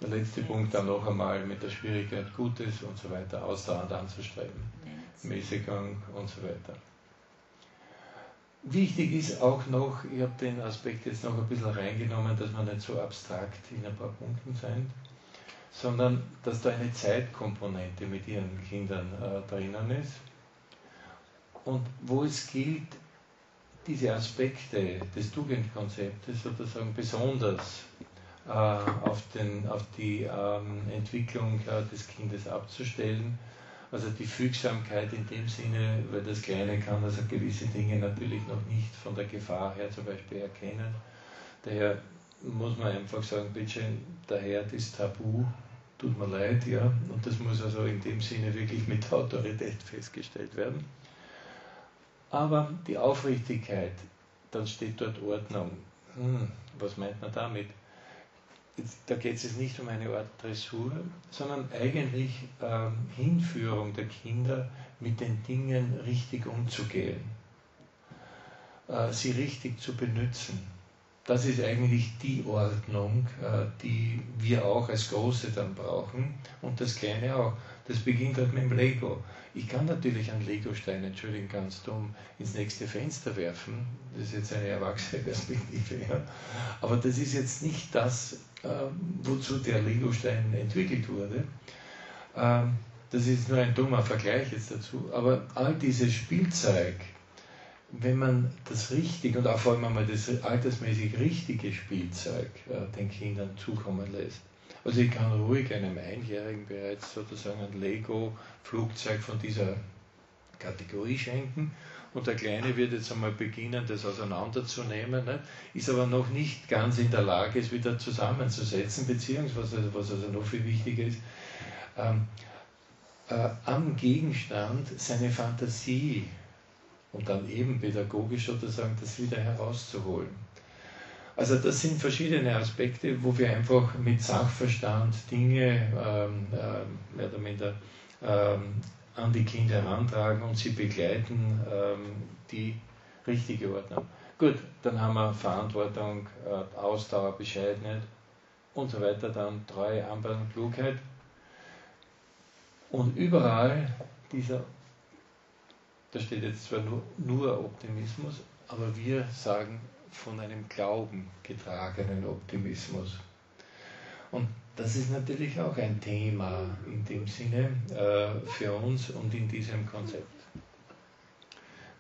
Der letzte Punkt dann noch einmal mit der Schwierigkeit, Gutes und so weiter ausdauernd anzustreben. Mäßigung und so weiter. Wichtig ist auch noch, ich habe den Aspekt jetzt noch ein bisschen reingenommen, dass man nicht so abstrakt in ein paar Punkten sein, sondern dass da eine Zeitkomponente mit ihren Kindern äh, drinnen ist. Und wo es gilt, diese Aspekte des Tugendkonzeptes sozusagen besonders äh, auf, den, auf die ähm, Entwicklung äh, des Kindes abzustellen also die Fügsamkeit in dem Sinne, weil das Kleine kann also gewisse Dinge natürlich noch nicht von der Gefahr her zum Beispiel erkennen. Daher muss man einfach sagen, bitte, der Herd ist tabu, tut mir leid, ja, und das muss also in dem Sinne wirklich mit Autorität festgestellt werden. Aber die Aufrichtigkeit, dann steht dort Ordnung. Hm, was meint man damit? Da geht es nicht um eine Art Dressur, sondern eigentlich ähm, Hinführung der Kinder, mit den Dingen richtig umzugehen, äh, sie richtig zu benutzen. Das ist eigentlich die Ordnung, äh, die wir auch als Große dann brauchen und das Kleine auch. Das beginnt halt mit dem Lego. Ich kann natürlich einen Lego-Stein, entschuldigen, ganz dumm, ins nächste Fenster werfen. Das ist jetzt eine erwachsene Perspektive. Ja. Aber das ist jetzt nicht das, wozu der Lego-Stein entwickelt wurde. Ähm, das ist nur ein dummer Vergleich jetzt dazu. Aber all dieses Spielzeug, wenn man das richtig und auch vor allem einmal das altersmäßig richtige Spielzeug äh, den Kindern zukommen lässt, also ich kann ruhig einem Einjährigen bereits sozusagen ein Lego-Flugzeug von dieser Kategorie schenken und der Kleine wird jetzt einmal beginnen, das auseinanderzunehmen, nicht? ist aber noch nicht ganz in der Lage, es wieder zusammenzusetzen, beziehungsweise, was also noch viel wichtiger ist, ähm, äh, am Gegenstand seine Fantasie und dann eben pädagogisch sozusagen das wieder herauszuholen. Also das sind verschiedene Aspekte, wo wir einfach mit Sachverstand Dinge ähm, äh, mehr oder minder ähm, an die Kinder herantragen und sie begleiten, ähm, die richtige Ordnung. Gut, dann haben wir Verantwortung, äh, Ausdauer, Bescheidenheit und so weiter, dann Treue, Anpassung, Klugheit. Und überall dieser, da steht jetzt zwar nur, nur Optimismus, aber wir sagen von einem Glauben getragenen Optimismus. Und das ist natürlich auch ein Thema in dem Sinne äh, für uns und in diesem Konzept.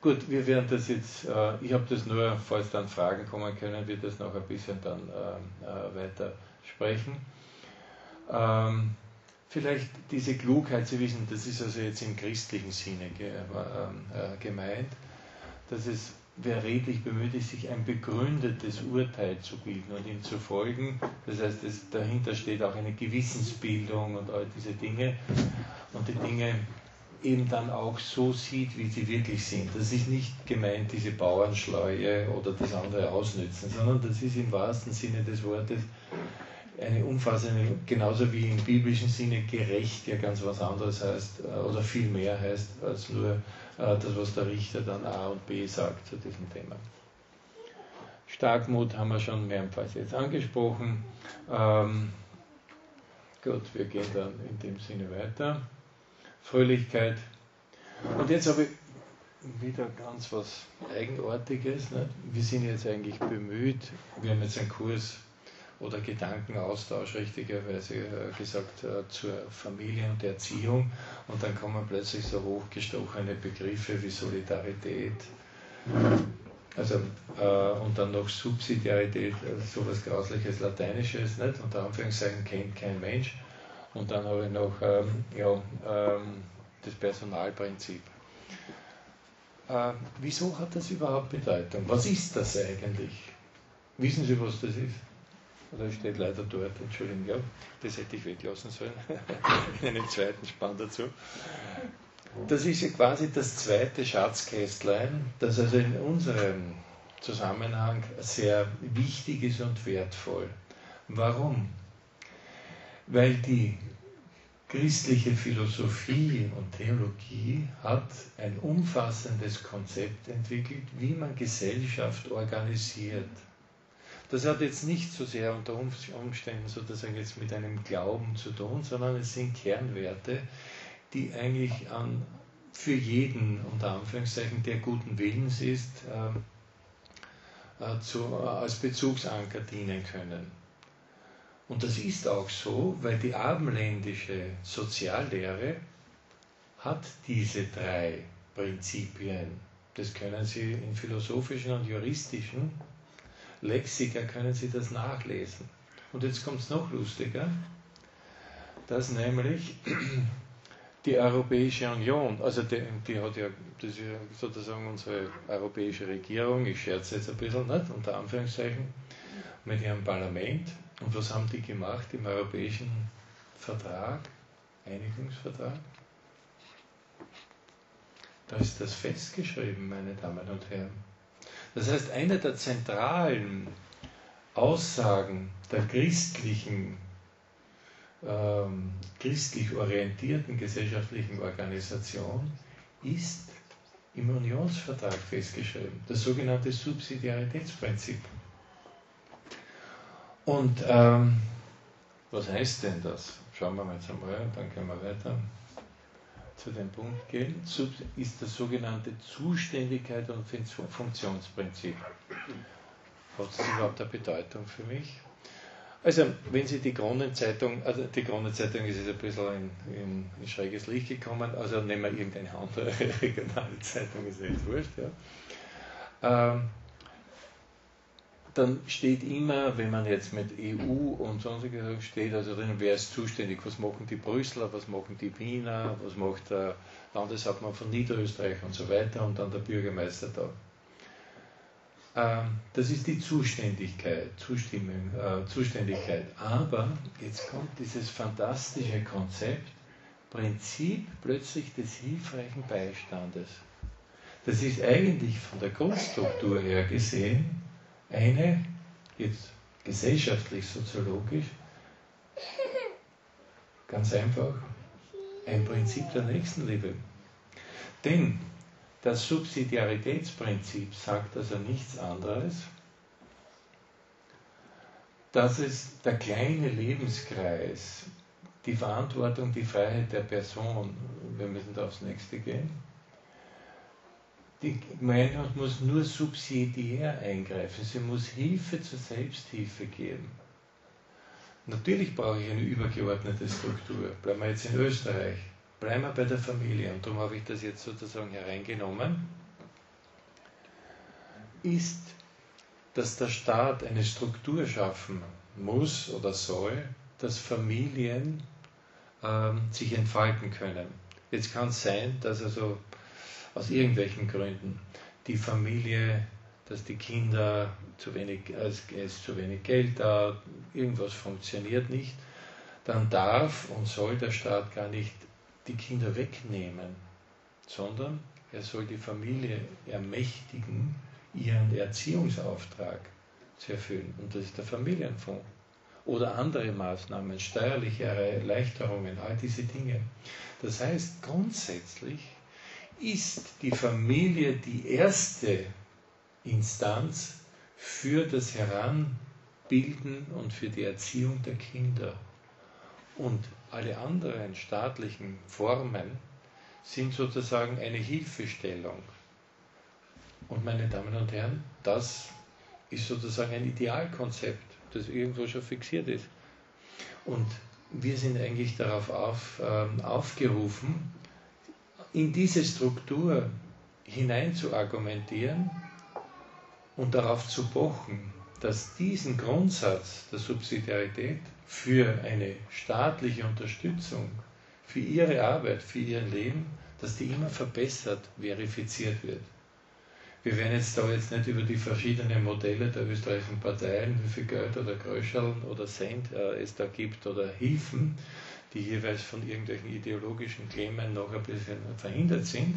Gut, wir werden das jetzt, äh, ich habe das nur, falls dann Fragen kommen können, wir das noch ein bisschen dann äh, äh weiter sprechen. Ähm, vielleicht diese Klugheit, Sie wissen, das ist also jetzt im christlichen Sinne ge, äh, gemeint, dass es wer redlich bemüht ist, sich ein begründetes Urteil zu bilden und ihm zu folgen. Das heißt, es, dahinter steht auch eine Gewissensbildung und all diese Dinge und die Dinge eben dann auch so sieht, wie sie wirklich sind. Das ist nicht gemeint, diese Bauernschleue oder das andere ausnützen, sondern das ist im wahrsten Sinne des Wortes eine umfassende, genauso wie im biblischen Sinne gerecht ja ganz was anderes heißt äh, oder viel mehr heißt als nur das, was der Richter dann A und B sagt zu diesem Thema. Starkmut haben wir schon mehrmals jetzt angesprochen. Ähm, Gut, wir gehen dann in dem Sinne weiter. Fröhlichkeit. Und jetzt habe ich wieder ganz was Eigenartiges. Nicht? Wir sind jetzt eigentlich bemüht, wir haben jetzt einen Kurs oder Gedankenaustausch, richtigerweise äh, gesagt, äh, zur Familie und Erziehung. Und dann kommen plötzlich so hochgestochene Begriffe wie Solidarität. Also, äh, und dann noch Subsidiarität, also sowas Grausliches Lateinisches, nicht? Unter Anführungszeichen kennt kein Mensch. Und dann habe ich noch ähm, ja, ähm, das Personalprinzip. Äh, wieso hat das überhaupt Bedeutung? Was ist das eigentlich? Wissen Sie, was das ist? Oder steht leider dort, Entschuldigung, ja, das hätte ich weglassen sollen. in einem zweiten Spann dazu. Das ist ja quasi das zweite Schatzkästlein, das also in unserem Zusammenhang sehr wichtig ist und wertvoll. Warum? Weil die christliche Philosophie und Theologie hat ein umfassendes Konzept entwickelt, wie man Gesellschaft organisiert. Das hat jetzt nicht so sehr unter Umständen sozusagen jetzt mit einem Glauben zu tun, sondern es sind Kernwerte, die eigentlich an, für jeden, unter Anführungszeichen, der guten Willens ist, äh, äh, zu, äh, als Bezugsanker dienen können. Und das ist auch so, weil die abendländische Soziallehre hat diese drei Prinzipien. Das können Sie in philosophischen und juristischen Lexika können Sie das nachlesen. Und jetzt kommt es noch lustiger, dass nämlich die Europäische Union, also die, die, hat ja, das ist ja sozusagen unsere europäische Regierung, ich scherze jetzt ein bisschen, nicht, unter Anführungszeichen, mit ihrem Parlament, und was haben die gemacht im europäischen Vertrag, Einigungsvertrag? Da ist das festgeschrieben, meine Damen und Herren. Das heißt, eine der zentralen Aussagen der christlichen, ähm, christlich orientierten gesellschaftlichen Organisation ist im Unionsvertrag festgeschrieben, das sogenannte Subsidiaritätsprinzip. Und ähm, was heißt denn das? Schauen wir mal jetzt einmal, dann können wir weiter zu dem Punkt gehen. Ist das sogenannte Zuständigkeit und Funktionsprinzip. Hat es überhaupt eine Bedeutung für mich? Also, wenn Sie die Kronenzeitung, also die Kronenzeitung ist jetzt ein bisschen in, in, schräges Licht gekommen, also nehmen wir irgendeine andere regionale Zeitung, ist echt wurscht, ja. Ähm, dann steht immer, wenn man jetzt mit EU und sonstige Sachen steht, also drin, wer ist zuständig, was machen die Brüsseler, was machen die Wiener, was macht der Landeshauptmann von Niederösterreich und so weiter und dann der Bürgermeister da. Ähm, das ist die Zuständigkeit, Zustimmung, äh, Zuständigkeit. Aber jetzt kommt dieses fantastische Konzept, Prinzip plötzlich des hilfreichen Beistandes. Das ist eigentlich von der Grundstruktur her gesehen eine, jetzt gesellschaftlich, soziologisch, ganz einfach, ein Prinzip der Nächstenliebe. Denn das Subsidiaritätsprinzip sagt also nichts anderes, dass es der kleine Lebenskreis, die Verantwortung, die Freiheit der Person, wir müssen da aufs nächste gehen, die Gemeinschaft muss nur subsidiär eingreifen. Sie muss Hilfe zur Selbsthilfe geben. Natürlich brauche ich eine übergeordnete Struktur. Bleiben wir jetzt in Österreich. Bleiben wir bei der Familie. Und darum habe ich das jetzt sozusagen hereingenommen. Ist, dass der Staat eine Struktur schaffen muss oder soll, dass Familien ähm, sich entfalten können. Jetzt kann es sein, dass also aus irgendwelchen Gründen die Familie, dass die Kinder zu wenig, es ist zu wenig Geld da, irgendwas funktioniert nicht, dann darf und soll der Staat gar nicht die Kinder wegnehmen, sondern er soll die Familie ermächtigen, ihren Erziehungsauftrag zu erfüllen. Und das ist der Familienfonds. Oder andere Maßnahmen, steuerliche Erleichterungen, all diese Dinge. Das heißt, grundsätzlich ist die Familie die erste Instanz für das Heranbilden und für die Erziehung der Kinder. Und alle anderen staatlichen Formen sind sozusagen eine Hilfestellung. Und meine Damen und Herren, das ist sozusagen ein Idealkonzept, das irgendwo schon fixiert ist. Und wir sind eigentlich darauf auf, äh, aufgerufen, in diese Struktur hinein zu argumentieren und darauf zu pochen, dass diesen Grundsatz der Subsidiarität für eine staatliche Unterstützung, für ihre Arbeit, für ihr Leben, dass die immer verbessert, verifiziert wird. Wir werden jetzt da jetzt nicht über die verschiedenen Modelle der österreichischen Parteien, wie viel Geld oder Gröscheln oder Cent äh, es da gibt oder Hilfen, die jeweils von irgendwelchen ideologischen Themen noch ein bisschen verhindert sind,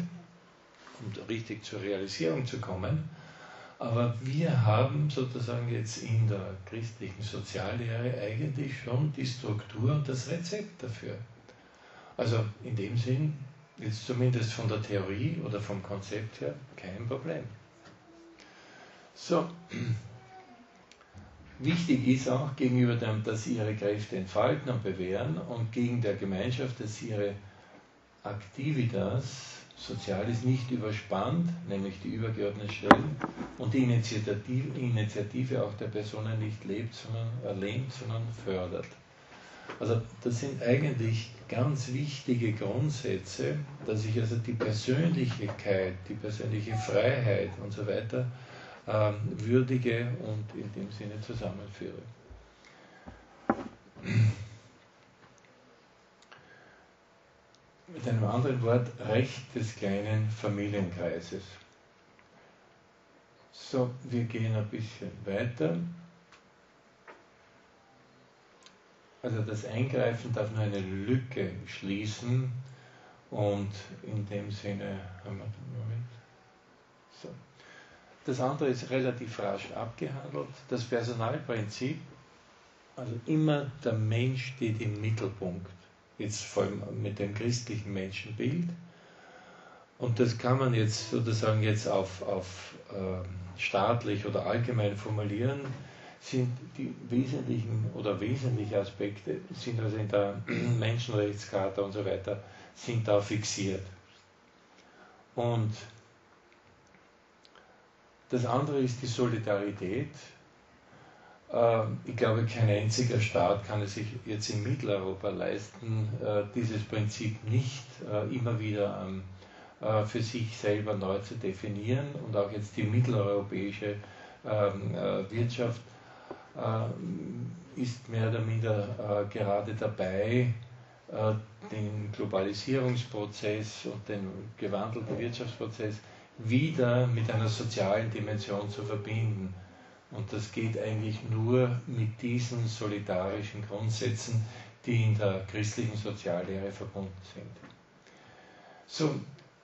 um richtig zur Realisierung zu kommen. Aber wir haben sozusagen jetzt in der christlichen Soziallehre eigentlich schon die Struktur und das Rezept dafür. Also in dem Sinn, jetzt zumindest von der Theorie oder vom Konzept her, kein Problem. So, wichtig ist auch gegenüber dem, dass sie ihre Kräfte entfalten und bewähren und gegen der Gemeinschaft, dass sie ihre Aktivitas Soziales nicht überspannt, nämlich die übergeordneten Stellen, und die Initiative, auch der Personen nicht lebt, sondern erlehnt, sondern fördert. Also das sind eigentlich ganz wichtige Grundsätze, dass ich also die Persönlichkeit, die persönliche Freiheit und so weiter äh, würdige und in dem Sinne zusammenführe. mit einem anderen Wort Recht des kleinen Familienkreises. So, wir gehen ein bisschen weiter. Also das Eingreifen darf nur eine Lücke schließen und in dem Sinne Moment. So. Das andere ist relativ rasch abgehandelt. Das Personalprinzip, also immer der Mensch steht im Mittelpunkt jetzt vor allem mit dem christlichen Menschenbild. Und das kann man jetzt sozusagen jetzt auf, auf äh, staatlich oder allgemein formulieren, sind die wesentlichen oder wesentliche Aspekte, sind also in der Menschenrechtscharta und so weiter, sind da fixiert. Und das andere ist die Solidarität, ähm, ich glaube, kein einziger Staat kann es sich jetzt in Mitteleuropa leisten, äh, dieses Prinzip nicht äh, immer wieder ähm, äh, für sich selber neu zu definieren. Und auch jetzt die mitteleuropäische ähm, Wirtschaft ist mehr oder minder gerade dabei, den Globalisierungsprozess und den gewandelten Wirtschaftsprozess wieder mit einer sozialen Dimension zu verbinden. Und das geht eigentlich nur mit diesen solidarischen Grundsätzen, die in der christlichen Soziallehre verbunden sind. So,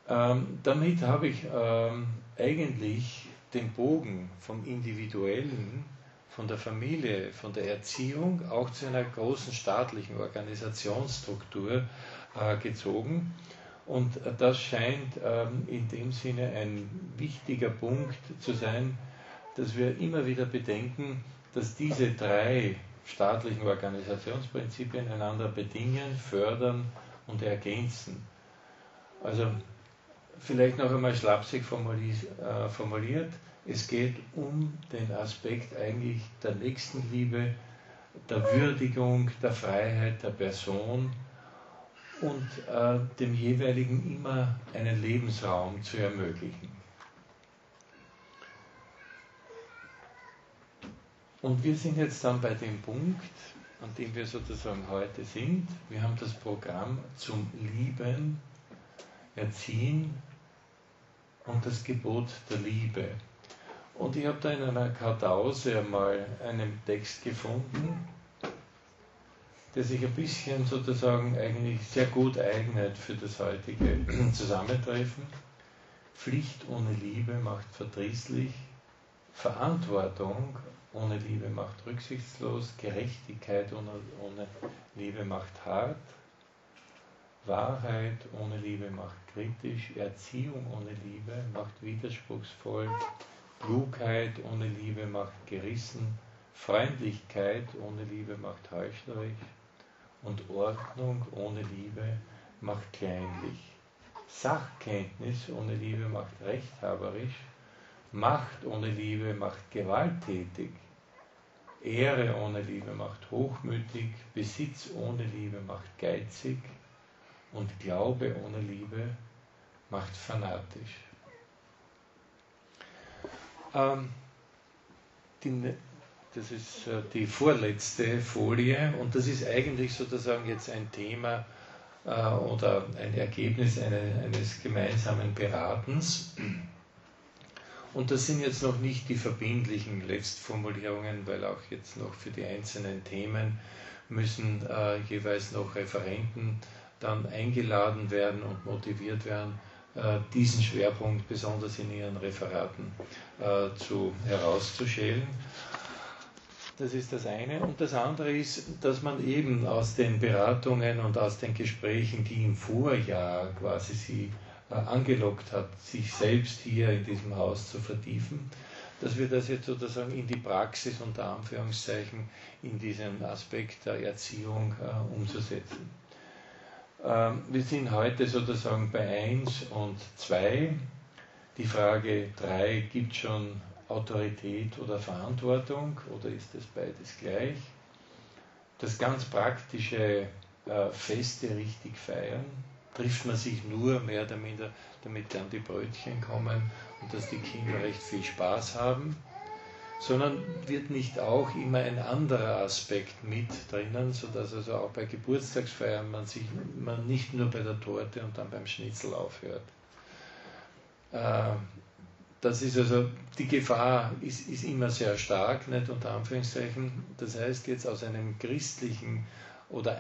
ähm, damit habe ich ähm, eigentlich den Bogen vom Individuellen, von der Familie, von der Erziehung auch zu einer großen staatlichen Organisationsstruktur äh, gezogen. Und das scheint ähm, in dem Sinne ein wichtiger Punkt zu sein, dass wir immer wieder bedenken, dass diese drei staatlichen Organisationsprinzipien einander bedingen, fördern und ergänzen. Also vielleicht noch einmal schlapsig äh, formuliert, es geht um den Aspekt eigentlich der Nächstenliebe, der Würdigung, der Freiheit der Person und äh, dem jeweiligen immer einen Lebensraum zu ermöglichen. Und wir sind jetzt dann bei dem Punkt, an dem wir sozusagen heute sind. Wir haben das Programm zum Lieben, Erziehen und das Gebot der Liebe. Und ich habe da in einer Kartause einmal einen Text gefunden, der sich ein bisschen sozusagen eigentlich sehr gut eignet für das heutige Zusammentreffen. Pflicht ohne Liebe macht verdrießlich, Verantwortung ohne Liebe macht rücksichtslos, Gerechtigkeit ohne, ohne Liebe macht hart, Wahrheit ohne Liebe macht kritisch, Erziehung ohne Liebe macht widerspruchsvoll, Klugheit ohne Liebe macht gerissen, Freundlichkeit ohne Liebe macht heuchlerisch und Ordnung ohne Liebe macht kleinlich. Sachkenntnis ohne Liebe macht rechthaberisch. Macht ohne Liebe macht gewalttätig. Ehre ohne Liebe macht hochmütig. Besitz ohne Liebe macht geizig. Und Glaube ohne Liebe macht fanatisch. Ähm, die, das ist äh, die vorletzte Folie und das ist eigentlich sozusagen jetzt ein Thema äh, oder ein Ergebnis eine, eines gemeinsamen Beratens. Und das sind jetzt noch nicht die verbindlichen Letztformulierungen, weil auch jetzt noch für die einzelnen Themen müssen äh, jeweils noch Referenten dann eingeladen werden und motiviert werden, diesen Schwerpunkt besonders in ihren Referaten zu, herauszustellen. Das ist das eine. Und das andere ist, dass man eben aus den Beratungen und aus den Gesprächen, die im Vorjahr quasi sie äh, angelockt hat, sich selbst hier in diesem Haus zu vertiefen, dass wir das jetzt sozusagen in die Praxis unter Anführungszeichen in diesem Aspekt der Erziehung äh, umzusetzen. Ähm, wir sind heute sozusagen bei 1 und 2. Die Frage 3, gibt schon Autorität oder Verantwortung oder ist das beides gleich? Das ganz praktische äh, Feste richtig feiern, trifft man sich nur mehr oder minder, damit dann die Brötchen kommen und dass die Kinder recht viel Spaß haben, sondern wird nicht auch immer ein anderer Aspekt mit drinnen, sodass also auch bei Geburtstagsfeiern man sich man nicht nur bei der Torte und dann beim Schnitzel aufhört. Äh, das ist also, die Gefahr ist, ist immer sehr stark, nicht unter Anführungszeichen. Das heißt, jetzt aus einem christlichen oder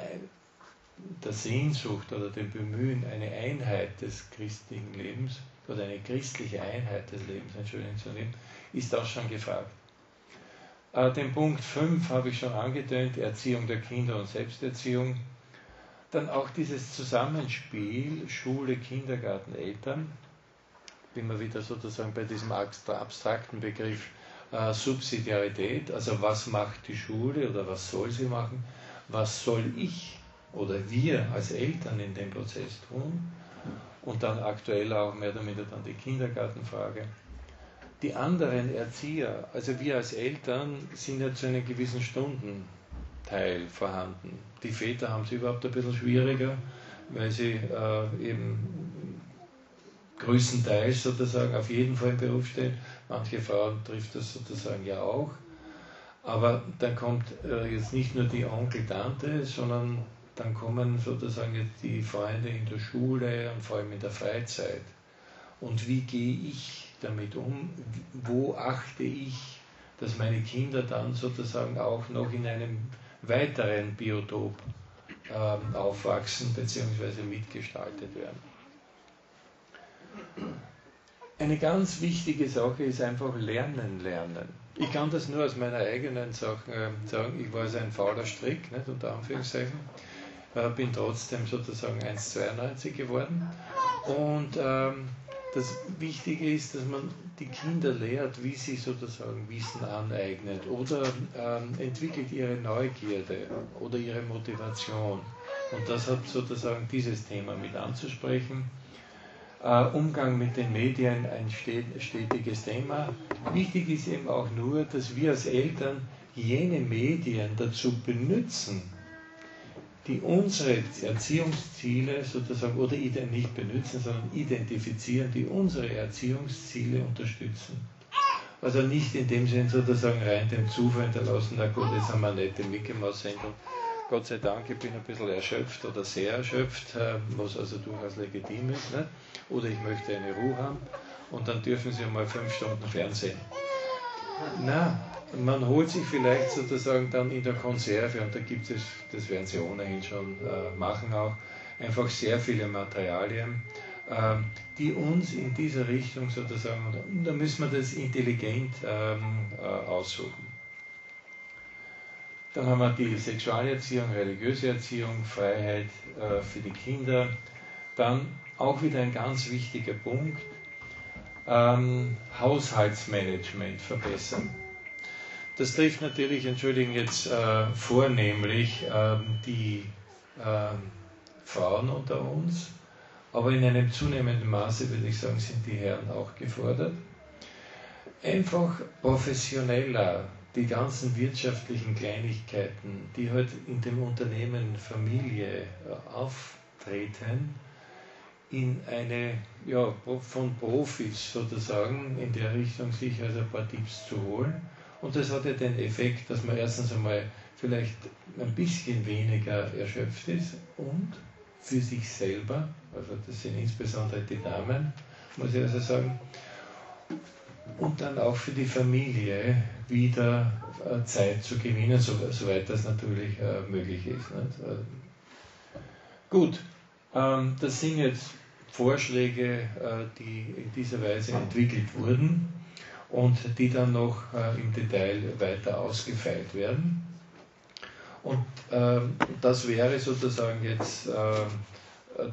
der Sehnsucht oder dem Bemühen, eine Einheit des christlichen Lebens oder eine christliche Einheit des Lebens, Entschuldigung, zu nehmen, ist das schon gefragt. Äh, den Punkt 5 habe ich schon angetönt, Erziehung der Kinder und Selbsterziehung. Dann auch dieses Zusammenspiel Schule, Kindergarten, Eltern bin wir wieder sozusagen bei diesem abstrakten Begriff äh, Subsidiarität, also was macht die Schule oder was soll sie machen, was soll ich oder wir als Eltern in dem Prozess tun und dann aktuell auch mehr oder minder dann die Kindergartenfrage. Die anderen Erzieher, also wir als Eltern, sind ja zu einem gewissen Stundenteil vorhanden. Die Väter haben es überhaupt ein bisschen schwieriger, weil sie äh, eben größtenteils sozusagen auf jeden Fall im Beruf stehen. Manche Frauen trifft das sozusagen ja auch. Aber dann kommt äh, jetzt nicht nur die Onkel, Tante, sondern dann kommen sozusagen jetzt die Freunde in der Schule und vor allem in der Freizeit. Und wie gehe ich damit um? Wo achte ich, dass meine Kinder dann sozusagen auch noch in einem weiteren Biotop ähm, aufwachsen bzw. mitgestaltet werden? Eine ganz wichtige Sache ist einfach Lernen, Lernen. Ich kann das nur aus meiner eigenen Sache äh, sagen. Ich war also ein fauler Strick, nicht, unter Anführungszeichen. Äh, bin trotzdem sozusagen 1,92 geworden. Und ähm, das Wichtige ist, dass man die Kinder lehrt, wie sie sozusagen Wissen aneignet oder ähm, entwickelt ihre Neugierde oder ihre Motivation. Und das hat sozusagen dieses Thema mit anzusprechen. Äh, Umgang mit den Medien ein stetiges Thema. Wichtig ist eben auch nur, dass wir als Eltern jene Medien dazu benutzen, die unsere Erziehungsziele sozusagen, oder nicht benutzen, sondern identifizieren, die unsere Erziehungsziele unterstützen. Also nicht in dem Sinn sozusagen rein dem Zufall hinterlassen, na gut, jetzt haben wir eine nette Mickey Mouse Sendung. Gott sei Dank, ich bin ein bisschen erschöpft oder sehr erschöpft, äh, was also durchaus legitim ist. Nicht? oder ich möchte eine Ruhe haben und dann dürfen Sie mal fünf Stunden Fernsehen. Na, man holt sich vielleicht sozusagen dann in der Konserve und da gibt es, das werden Sie ohnehin schon äh, machen auch, einfach sehr viele Materialien, äh, die uns in dieser Richtung sozusagen, da müssen wir das intelligent ähm, äh, aussuchen. Dann haben wir die Sexualerziehung, religiöse Erziehung, Freiheit äh, für die Kinder. Dann auch wieder ein ganz wichtiger Punkt, ähm, Haushaltsmanagement verbessern. Das trifft natürlich, entschuldigen jetzt äh, vornehmlich äh, die äh, Frauen unter uns, aber in einem zunehmenden Maße, würde ich sagen, sind die Herren auch gefordert. Einfach professioneller die ganzen wirtschaftlichen Kleinigkeiten, die heute halt in dem Unternehmen Familie äh, auftreten, in eine, ja, von Profis sozusagen in der Richtung sich also ein paar Tipps zu holen. Und das hat ja den Effekt, dass man erstens einmal vielleicht ein bisschen weniger erschöpft ist und für sich selber, also das sind insbesondere die Damen, muss ich also sagen, und dann auch für die Familie wieder äh, Zeit zu gewinnen, soweit das natürlich äh, möglich ist. Äh, gut, ähm, das sind jetzt Vorschläge, die in dieser Weise entwickelt wurden und die dann noch im Detail weiter ausgefeilt werden. Und ähm, das wäre sozusagen jetzt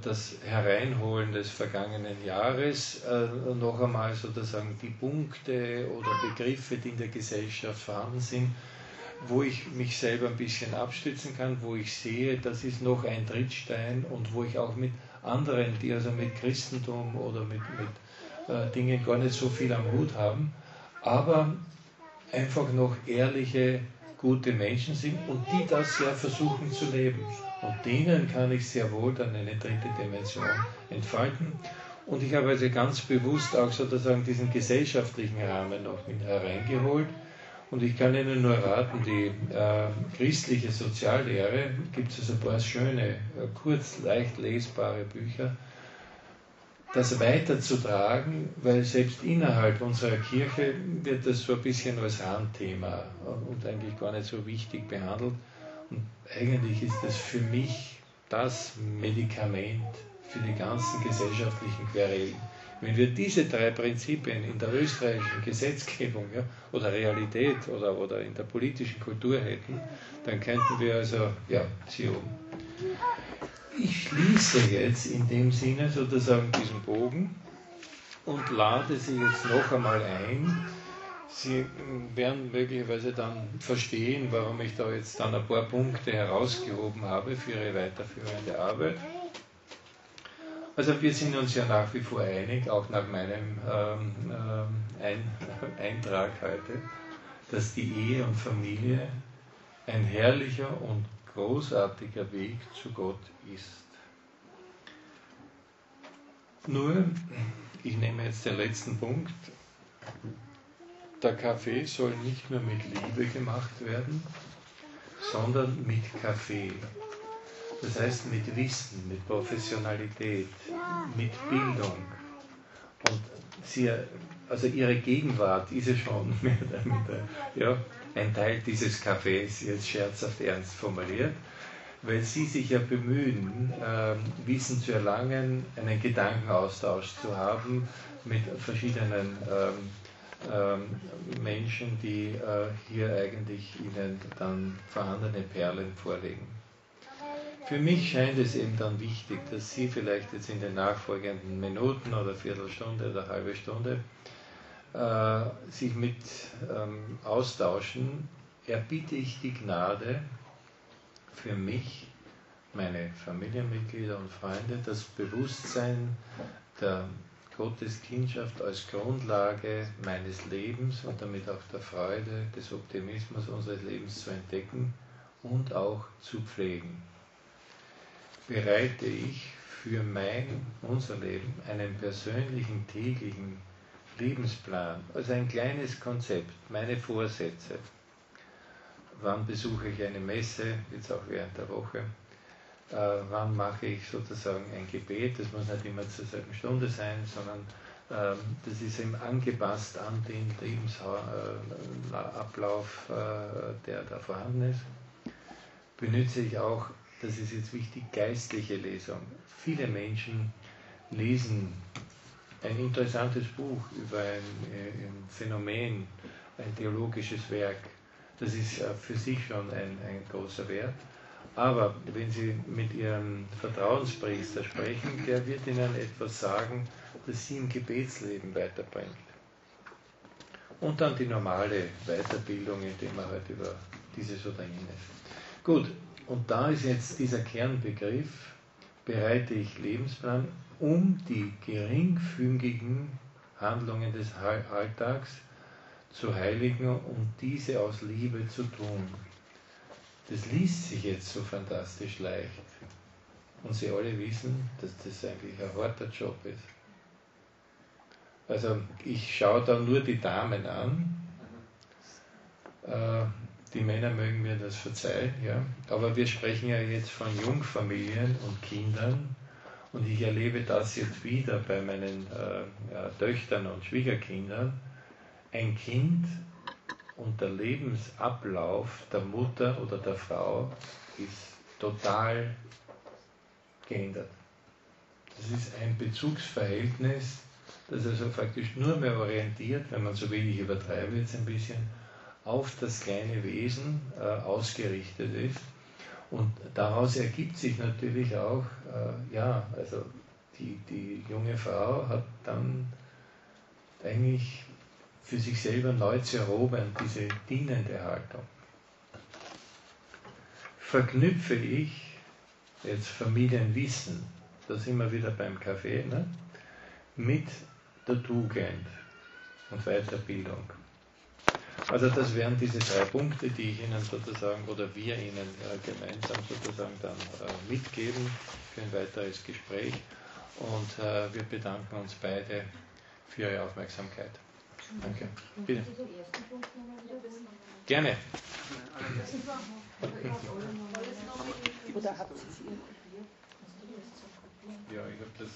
das Hereinholen des vergangenen Jahres äh, noch einmal sozusagen die Punkte oder Begriffe, die in der Gesellschaft vorhanden sind, wo ich mich selber ein bisschen abstützen kann, wo ich sehe, das ist noch ein Trittstein und wo ich auch mit anderen, die also mit Christentum oder mit, mit äh, Dingen gar nicht so viel am Hut haben, aber einfach noch ehrliche, gute Menschen sind und die das ja versuchen zu leben. Und denen kann ich sehr wohl dann eine dritte Dimension entfalten. Und ich habe also ganz bewusst auch sozusagen diesen gesellschaftlichen Rahmen noch mit hereingeholt. Und ich kann Ihnen nur raten, die äh, christliche Soziallehre gibt es also ein paar schöne, äh, kurz, leicht lesbare Bücher, das weiterzutragen, weil selbst innerhalb unserer Kirche wird das so ein bisschen als Randthema und eigentlich gar nicht so wichtig behandelt. Und eigentlich ist das für mich das Medikament für die ganzen gesellschaftlichen Querelen. Wenn wir diese drei Prinzipien in der österreichischen Gesetzgebung ja, oder Realität oder, oder in der politischen Kultur hätten, dann könnten wir also, ja, sie um. Ich schließe jetzt in dem Sinne sozusagen diesen Bogen und lade Sie jetzt noch einmal ein, Sie werden möglicherweise dann verstehen, warum ich da jetzt dann ein paar Punkte herausgehoben habe für Ihre weiterführende Arbeit. Also wir sind uns ja nach wie vor einig, auch nach meinem ähm, ähm Ein Eintrag heute, dass die Ehe und Familie ein herrlicher und großartiger Weg zu Gott ist. Nur, ich nehme jetzt den letzten Punkt, der Kaffee soll nicht nur mit Liebe gemacht werden, sondern mit Kaffee. Das heißt mit Wissen, mit Professionalität, mit Bildung. Und sie, also ihre Gegenwart ist ja schon mit, mit, ja, ein Teil dieses Kaffees, jetzt scherzhaft ernst formuliert, weil sie sich ja bemühen, äh, Wissen zu erlangen, einen Gedankenaustausch zu haben mit verschiedenen ähm, Menschen, die äh, hier eigentlich Ihnen dann vorhandene Perlen vorlegen. Für mich scheint es eben dann wichtig, dass Sie vielleicht jetzt in den nachfolgenden Minuten oder Viertelstunde oder halbe Stunde äh, sich mit ähm, austauschen. Erbitte ich die Gnade für mich, meine Familienmitglieder und Freunde, das Bewusstsein der Gottes Kindschaft als Grundlage meines Lebens und damit auch der Freude, des Optimismus unseres Lebens zu entdecken und auch zu pflegen. Bereite ich für mein, unser Leben einen persönlichen täglichen Lebensplan, also ein kleines Konzept, meine Vorsätze. Wann besuche ich eine Messe, jetzt auch während der Woche? Äh, wann mache ich sozusagen ein Gebet. Das muss nicht immer zur selben Stunde sein, sondern ähm, das ist eben angepasst an den Lebensablauf, äh, der da vorhanden ist. Benütze ich auch, das ist jetzt wichtig, geistliche Lesung. Viele Menschen lesen ein interessantes Buch über ein, äh, ein Phänomen, ein theologisches Werk. Das ist für sich schon ein, ein großer Wert. Aber wenn Sie mit Ihrem Vertrauenspriester sprechen, der wird Ihnen etwas sagen, das Sie im Gebetsleben weiterbringt. Und dann die normale Weiterbildung, indem man halt über dieses oder jenes. Gut, und da ist jetzt dieser Kernbegriff, bereite ich Lebensplan, um die geringfügigen Handlungen des Alltags zu heiligen und diese aus Liebe zu tun. Das liest sich jetzt so fantastisch leicht. Und Sie alle wissen, dass das eigentlich ein harter Job ist. Also ich schaue da nur die Damen an. Äh, die Männer mögen mir das verzeihen, ja. Aber wir sprechen ja jetzt von Jungfamilien und Kindern. Und ich erlebe das jetzt wieder bei meinen äh, ja, Töchtern und Schwiegerkindern. Ein Kind und der Lebensablauf der Mutter oder der Frau ist total geändert. Das ist ein Bezugsverhältnis, das also praktisch nur mehr orientiert, wenn man so wenig übertreibt jetzt ein bisschen, auf das kleine Wesen äh, ausgerichtet ist. Und daraus ergibt sich natürlich auch, äh, ja, also die, die junge Frau hat dann eigentlich für sich selber neu zu erobern, diese dienende Haltung. Verknüpfe ich jetzt Familienwissen, da sind wir wieder beim Kaffee, ne? mit der Tugend und Weiterbildung. Also das wären diese drei Punkte, die ich Ihnen sozusagen oder wir Ihnen gemeinsam sozusagen dann äh, mitgeben für ein weiteres Gespräch. Und äh, wir bedanken uns beide für Ihre Aufmerksamkeit. Danke. Bitte. Gerne. Oder habt ihr es Ja, ich habe das.